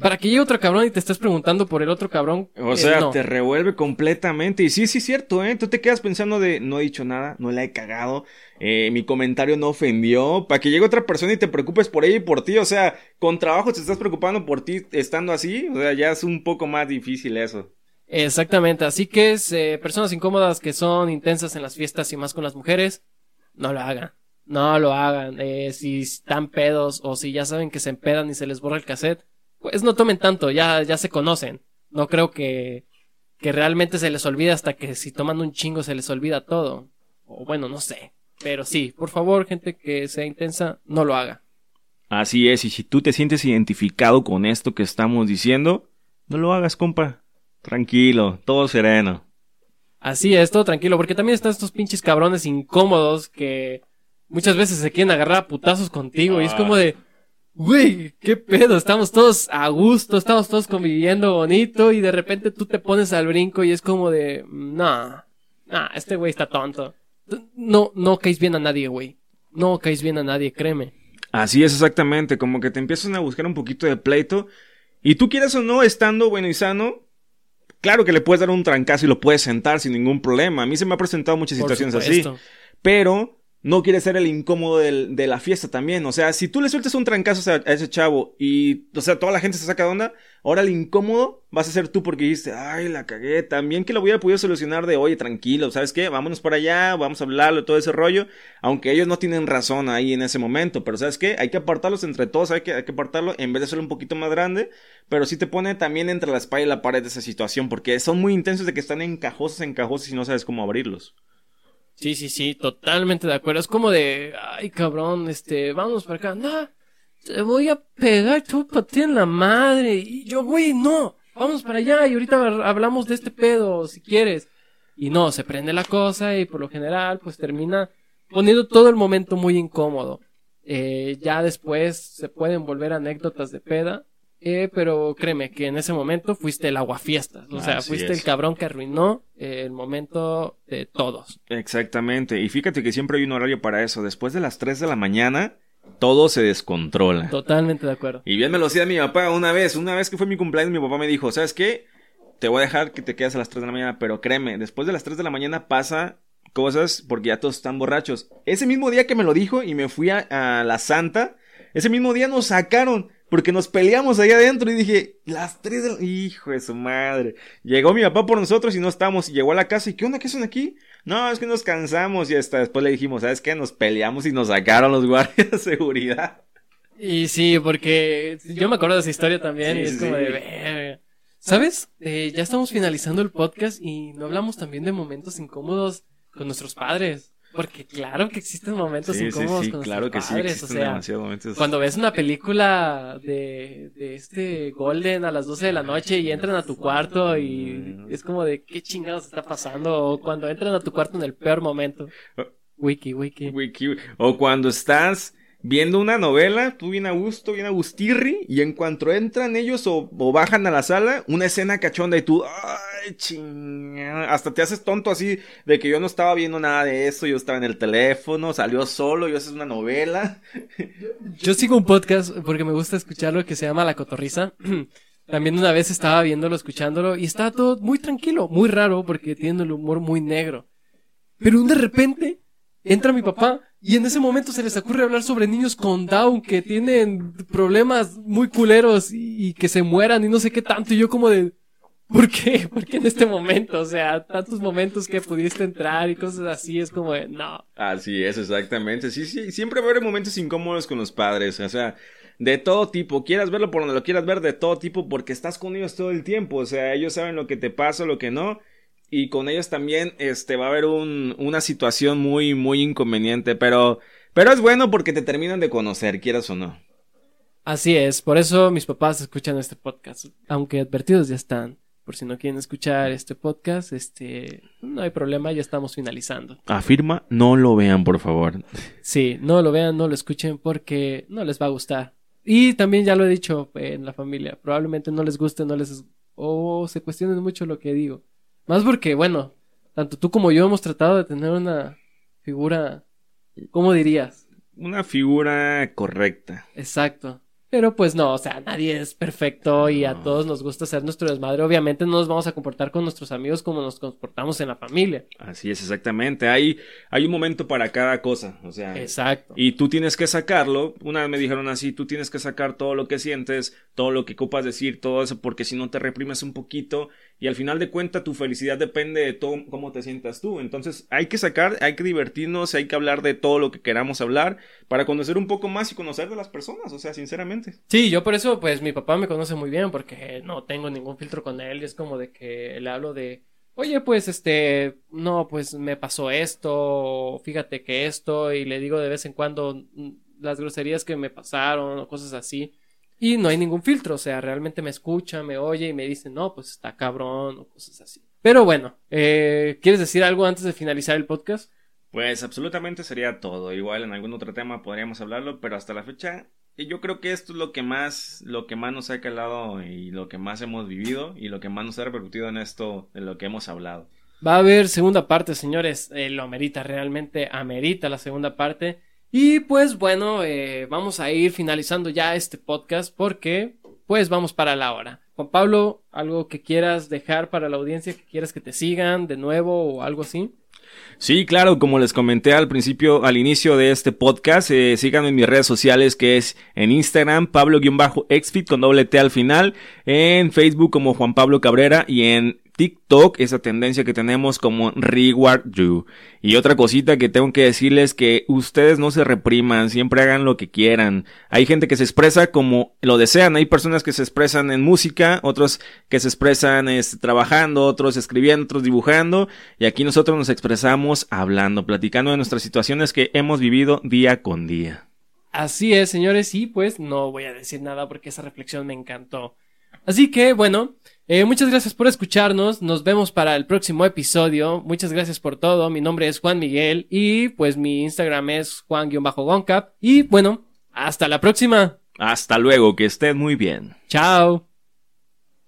Para que llegue otro cabrón y te estés preguntando por el otro cabrón. O eh, sea, no. te revuelve completamente. Y sí, sí, cierto, ¿eh? Tú te quedas pensando de, no he dicho nada, no la he cagado, eh, mi comentario no ofendió. Para que llegue otra persona y te preocupes por ella y por ti. O sea, con trabajo te estás preocupando por ti estando así. O sea, ya es un poco más difícil eso. Exactamente, así que es, eh, personas incómodas que son intensas en las fiestas y más con las mujeres, no lo hagan. No lo hagan. Eh, si están pedos o si ya saben que se empedan y se les borra el cassette, pues no tomen tanto, ya, ya se conocen. No creo que, que realmente se les olvide hasta que si toman un chingo se les olvida todo. O bueno, no sé. Pero sí, por favor, gente que sea intensa, no lo haga. Así es, y si tú te sientes identificado con esto que estamos diciendo, no lo hagas, compa. Tranquilo, todo sereno. Así es, todo tranquilo, porque también están estos pinches cabrones incómodos que muchas veces se quieren agarrar a putazos contigo y es como de, güey, qué pedo, estamos todos a gusto, estamos todos conviviendo bonito y de repente tú te pones al brinco y es como de, nah, nah, este güey está tonto. No, no caes bien a nadie, güey. No caes bien a nadie, créeme. Así es exactamente, como que te empiezan a buscar un poquito de pleito. Y tú quieres o no, estando bueno y sano, claro que le puedes dar un trancazo y lo puedes sentar sin ningún problema. A mí se me ha presentado muchas situaciones así. Pero no quieres ser el incómodo del- de la fiesta también. O sea, si tú le sueltas un trancazo a, ese chavo y, o sea, toda la gente se saca de onda, ahora el incómodo vas a ser tú porque dijiste, ay, la cagué. También que lo hubiera podido solucionar de, oye, tranquilo, ¿sabes qué? Vámonos para allá, vamos a hablarlo, todo ese rollo. Aunque ellos no tienen razón ahí en ese momento. Pero ¿sabes qué? Hay que apartarlos entre todos, hay que, hay que apartarlo en vez de hacerlo un poquito más grande. Pero sí te pone también entre la espalda y la pared de esa situación porque son muy intensos de que están encajosos, encajosos y no sabes cómo abrirlos. Sí, sí, sí, totalmente de acuerdo. Es como de, ay, cabrón, este, vamos para acá. No, te voy a pegar, te voy a patear en la madre. Y yo, güey, no, vamos para allá y ahorita hablamos de este pedo, si quieres. Y no, se prende la cosa y por lo general, pues termina poniendo todo el momento muy incómodo. Eh, ya después se pueden volver anécdotas de peda. Eh, pero créeme que en ese momento fuiste el aguafiestas. O sea, Así fuiste es. el cabrón que arruinó eh, el momento de todos. Exactamente, y fíjate que siempre hay un horario para eso. Después de las 3 de la mañana, todo se descontrola. Totalmente de acuerdo. Y bien me lo decía mi papá una vez, una vez que fue mi cumpleaños, mi papá me dijo, ¿sabes qué? Te voy a dejar que te quedes a las 3 de la mañana, pero créeme, después de las 3 de la mañana pasa cosas porque ya todos están borrachos. Ese mismo día que me lo dijo y me fui a, a la Santa, ese mismo día nos sacaron porque nos peleamos ahí adentro y dije, las 3 de la... Hijo de su madre. Llegó mi papá por nosotros y no estábamos y llegó a la casa y ¿qué onda? ¿Qué hacen aquí? No, es que nos cansamos y hasta después le dijimos, ¿sabes qué? Nos peleamos y nos sacaron los guardias de seguridad. Y sí, porque yo me acuerdo de esa historia también Sí, y es sí, como de. ¿Sabes? Eh, ya estamos finalizando el podcast y no hablamos también de momentos incómodos con nuestros padres. Porque claro que existen momentos Sí, sí, incómodos sí, con claro que sí, padres. o sea, momentos. cuando ves una película de, de este Golden a las 12 de la noche y entran a tu cuarto y es como de qué chingados está pasando. O cuando entran a tu cuarto en el peor momento. Wiki, wiki. Wiki- O cuando estás viendo una novela, tú bien a gusto, bien a gustirri, y en cuanto entran ellos o, bajan a la sala, una escena cachonda y tú, ay, hasta te haces tonto así de que yo no estaba viendo nada de eso, yo estaba en el teléfono, salió solo, yo haces una novela. Yo sigo un podcast porque me gusta escucharlo que se llama La Cotorriza. También una vez estaba viéndolo, escuchándolo y estaba todo muy tranquilo, muy raro porque tiene el humor muy negro. Pero de repente entra mi papá y en ese momento se les ocurre hablar sobre niños con Down que tienen problemas muy culeros y, que se mueran y no sé qué tanto. Y yo como de, ¿por qué? ¿Por qué en este momento? O sea, tantos momentos que pudiste entrar y cosas así es como de, no. Así es, exactamente. Sí, sí, siempre va a haber momentos incómodos con los padres, o sea, de todo tipo. Quieras verlo por donde lo quieras ver, de todo tipo, porque estás con ellos todo el tiempo. O sea, ellos saben lo que te pasa, lo que no. Y con ellos también, este, va a haber un, una situación muy, muy inconveniente. Pero, pero es bueno porque te terminan de conocer, quieras o no. Así es, por eso mis papás escuchan este podcast, aunque advertidos ya están. Por si no quieren escuchar este podcast, este, no hay problema, ya estamos finalizando. Afirma, no lo vean, por favor. Sí, no lo vean, no lo escuchen porque no les va a gustar. Y también ya lo he dicho en la familia, probablemente no les guste, no les o se cuestionen mucho lo que digo. Más porque, bueno, tanto tú como yo hemos tratado de tener una figura, ¿cómo dirías? una figura correcta. Exacto. Pero pues no, o sea, nadie es perfecto y a todos nos gusta ser nuestro desmadre. Obviamente no nos vamos a comportar con nuestros amigos como nos comportamos en la familia. Así es, exactamente. Hay, hay un momento para cada cosa. O sea, Exacto. y tú tienes que sacarlo. Una vez me dijeron así, tú tienes que sacar todo lo que sientes, todo lo que ocupas decir, todo eso, porque si no te reprimes un poquito y al final de cuentas tu felicidad depende de todo, cómo te sientas tú. Entonces hay que sacar, hay que divertirnos, hay que hablar de todo lo que queramos hablar para conocer un poco más y conocer de las personas, o sea, sinceramente. Sí, yo por eso, pues mi papá me conoce muy bien porque no tengo ningún filtro con él es como de que le hablo de, oye, pues este, no, pues me pasó esto, fíjate que esto, y le digo de vez en cuando mm, las groserías que me pasaron o cosas así. Y no hay ningún filtro, o sea, realmente me escucha, me oye y me dice, no, pues está cabrón o cosas así. Pero bueno, eh, ¿quieres decir algo antes de finalizar el podcast? Pues absolutamente sería todo. Igual en algún otro tema podríamos hablarlo, pero hasta la fecha y yo creo que esto es lo que más lo que más nos ha calado y lo que más hemos vivido y lo que más nos ha repercutido en esto de lo que hemos hablado. Va a haber segunda parte, señores. Eh, lo amerita, realmente amerita la segunda parte. Y pues bueno, eh, vamos a ir finalizando ya este podcast porque pues vamos para la hora. Juan Pablo, algo que quieras dejar para la audiencia, que quieras que te sigan de nuevo o algo así. Sí, claro, como les comenté al principio, al inicio de este podcast, eh, síganme en mis redes sociales que es en Instagram, Pablo-Exfit con doble T al final, en Facebook como Juan Pablo Cabrera y en TikTok, esa tendencia que tenemos como Reward You. Y otra cosita que tengo que decirles que ustedes no se repriman, siempre hagan lo que quieran. Hay gente que se expresa como lo desean, hay personas que se expresan en música, otros que se expresan trabajando, otros escribiendo, otros dibujando, y aquí nosotros nos expresamos hablando, platicando de nuestras situaciones que hemos vivido día con día. Así es, señores, y pues no voy a decir nada porque esa reflexión me encantó. Así que, bueno, eh, muchas gracias por escucharnos. Nos vemos para el próximo episodio. Muchas gracias por todo. Mi nombre es Juan Miguel y pues mi Instagram es Juan-Goncap. Y bueno, hasta la próxima. Hasta luego, que estén muy bien. Chao.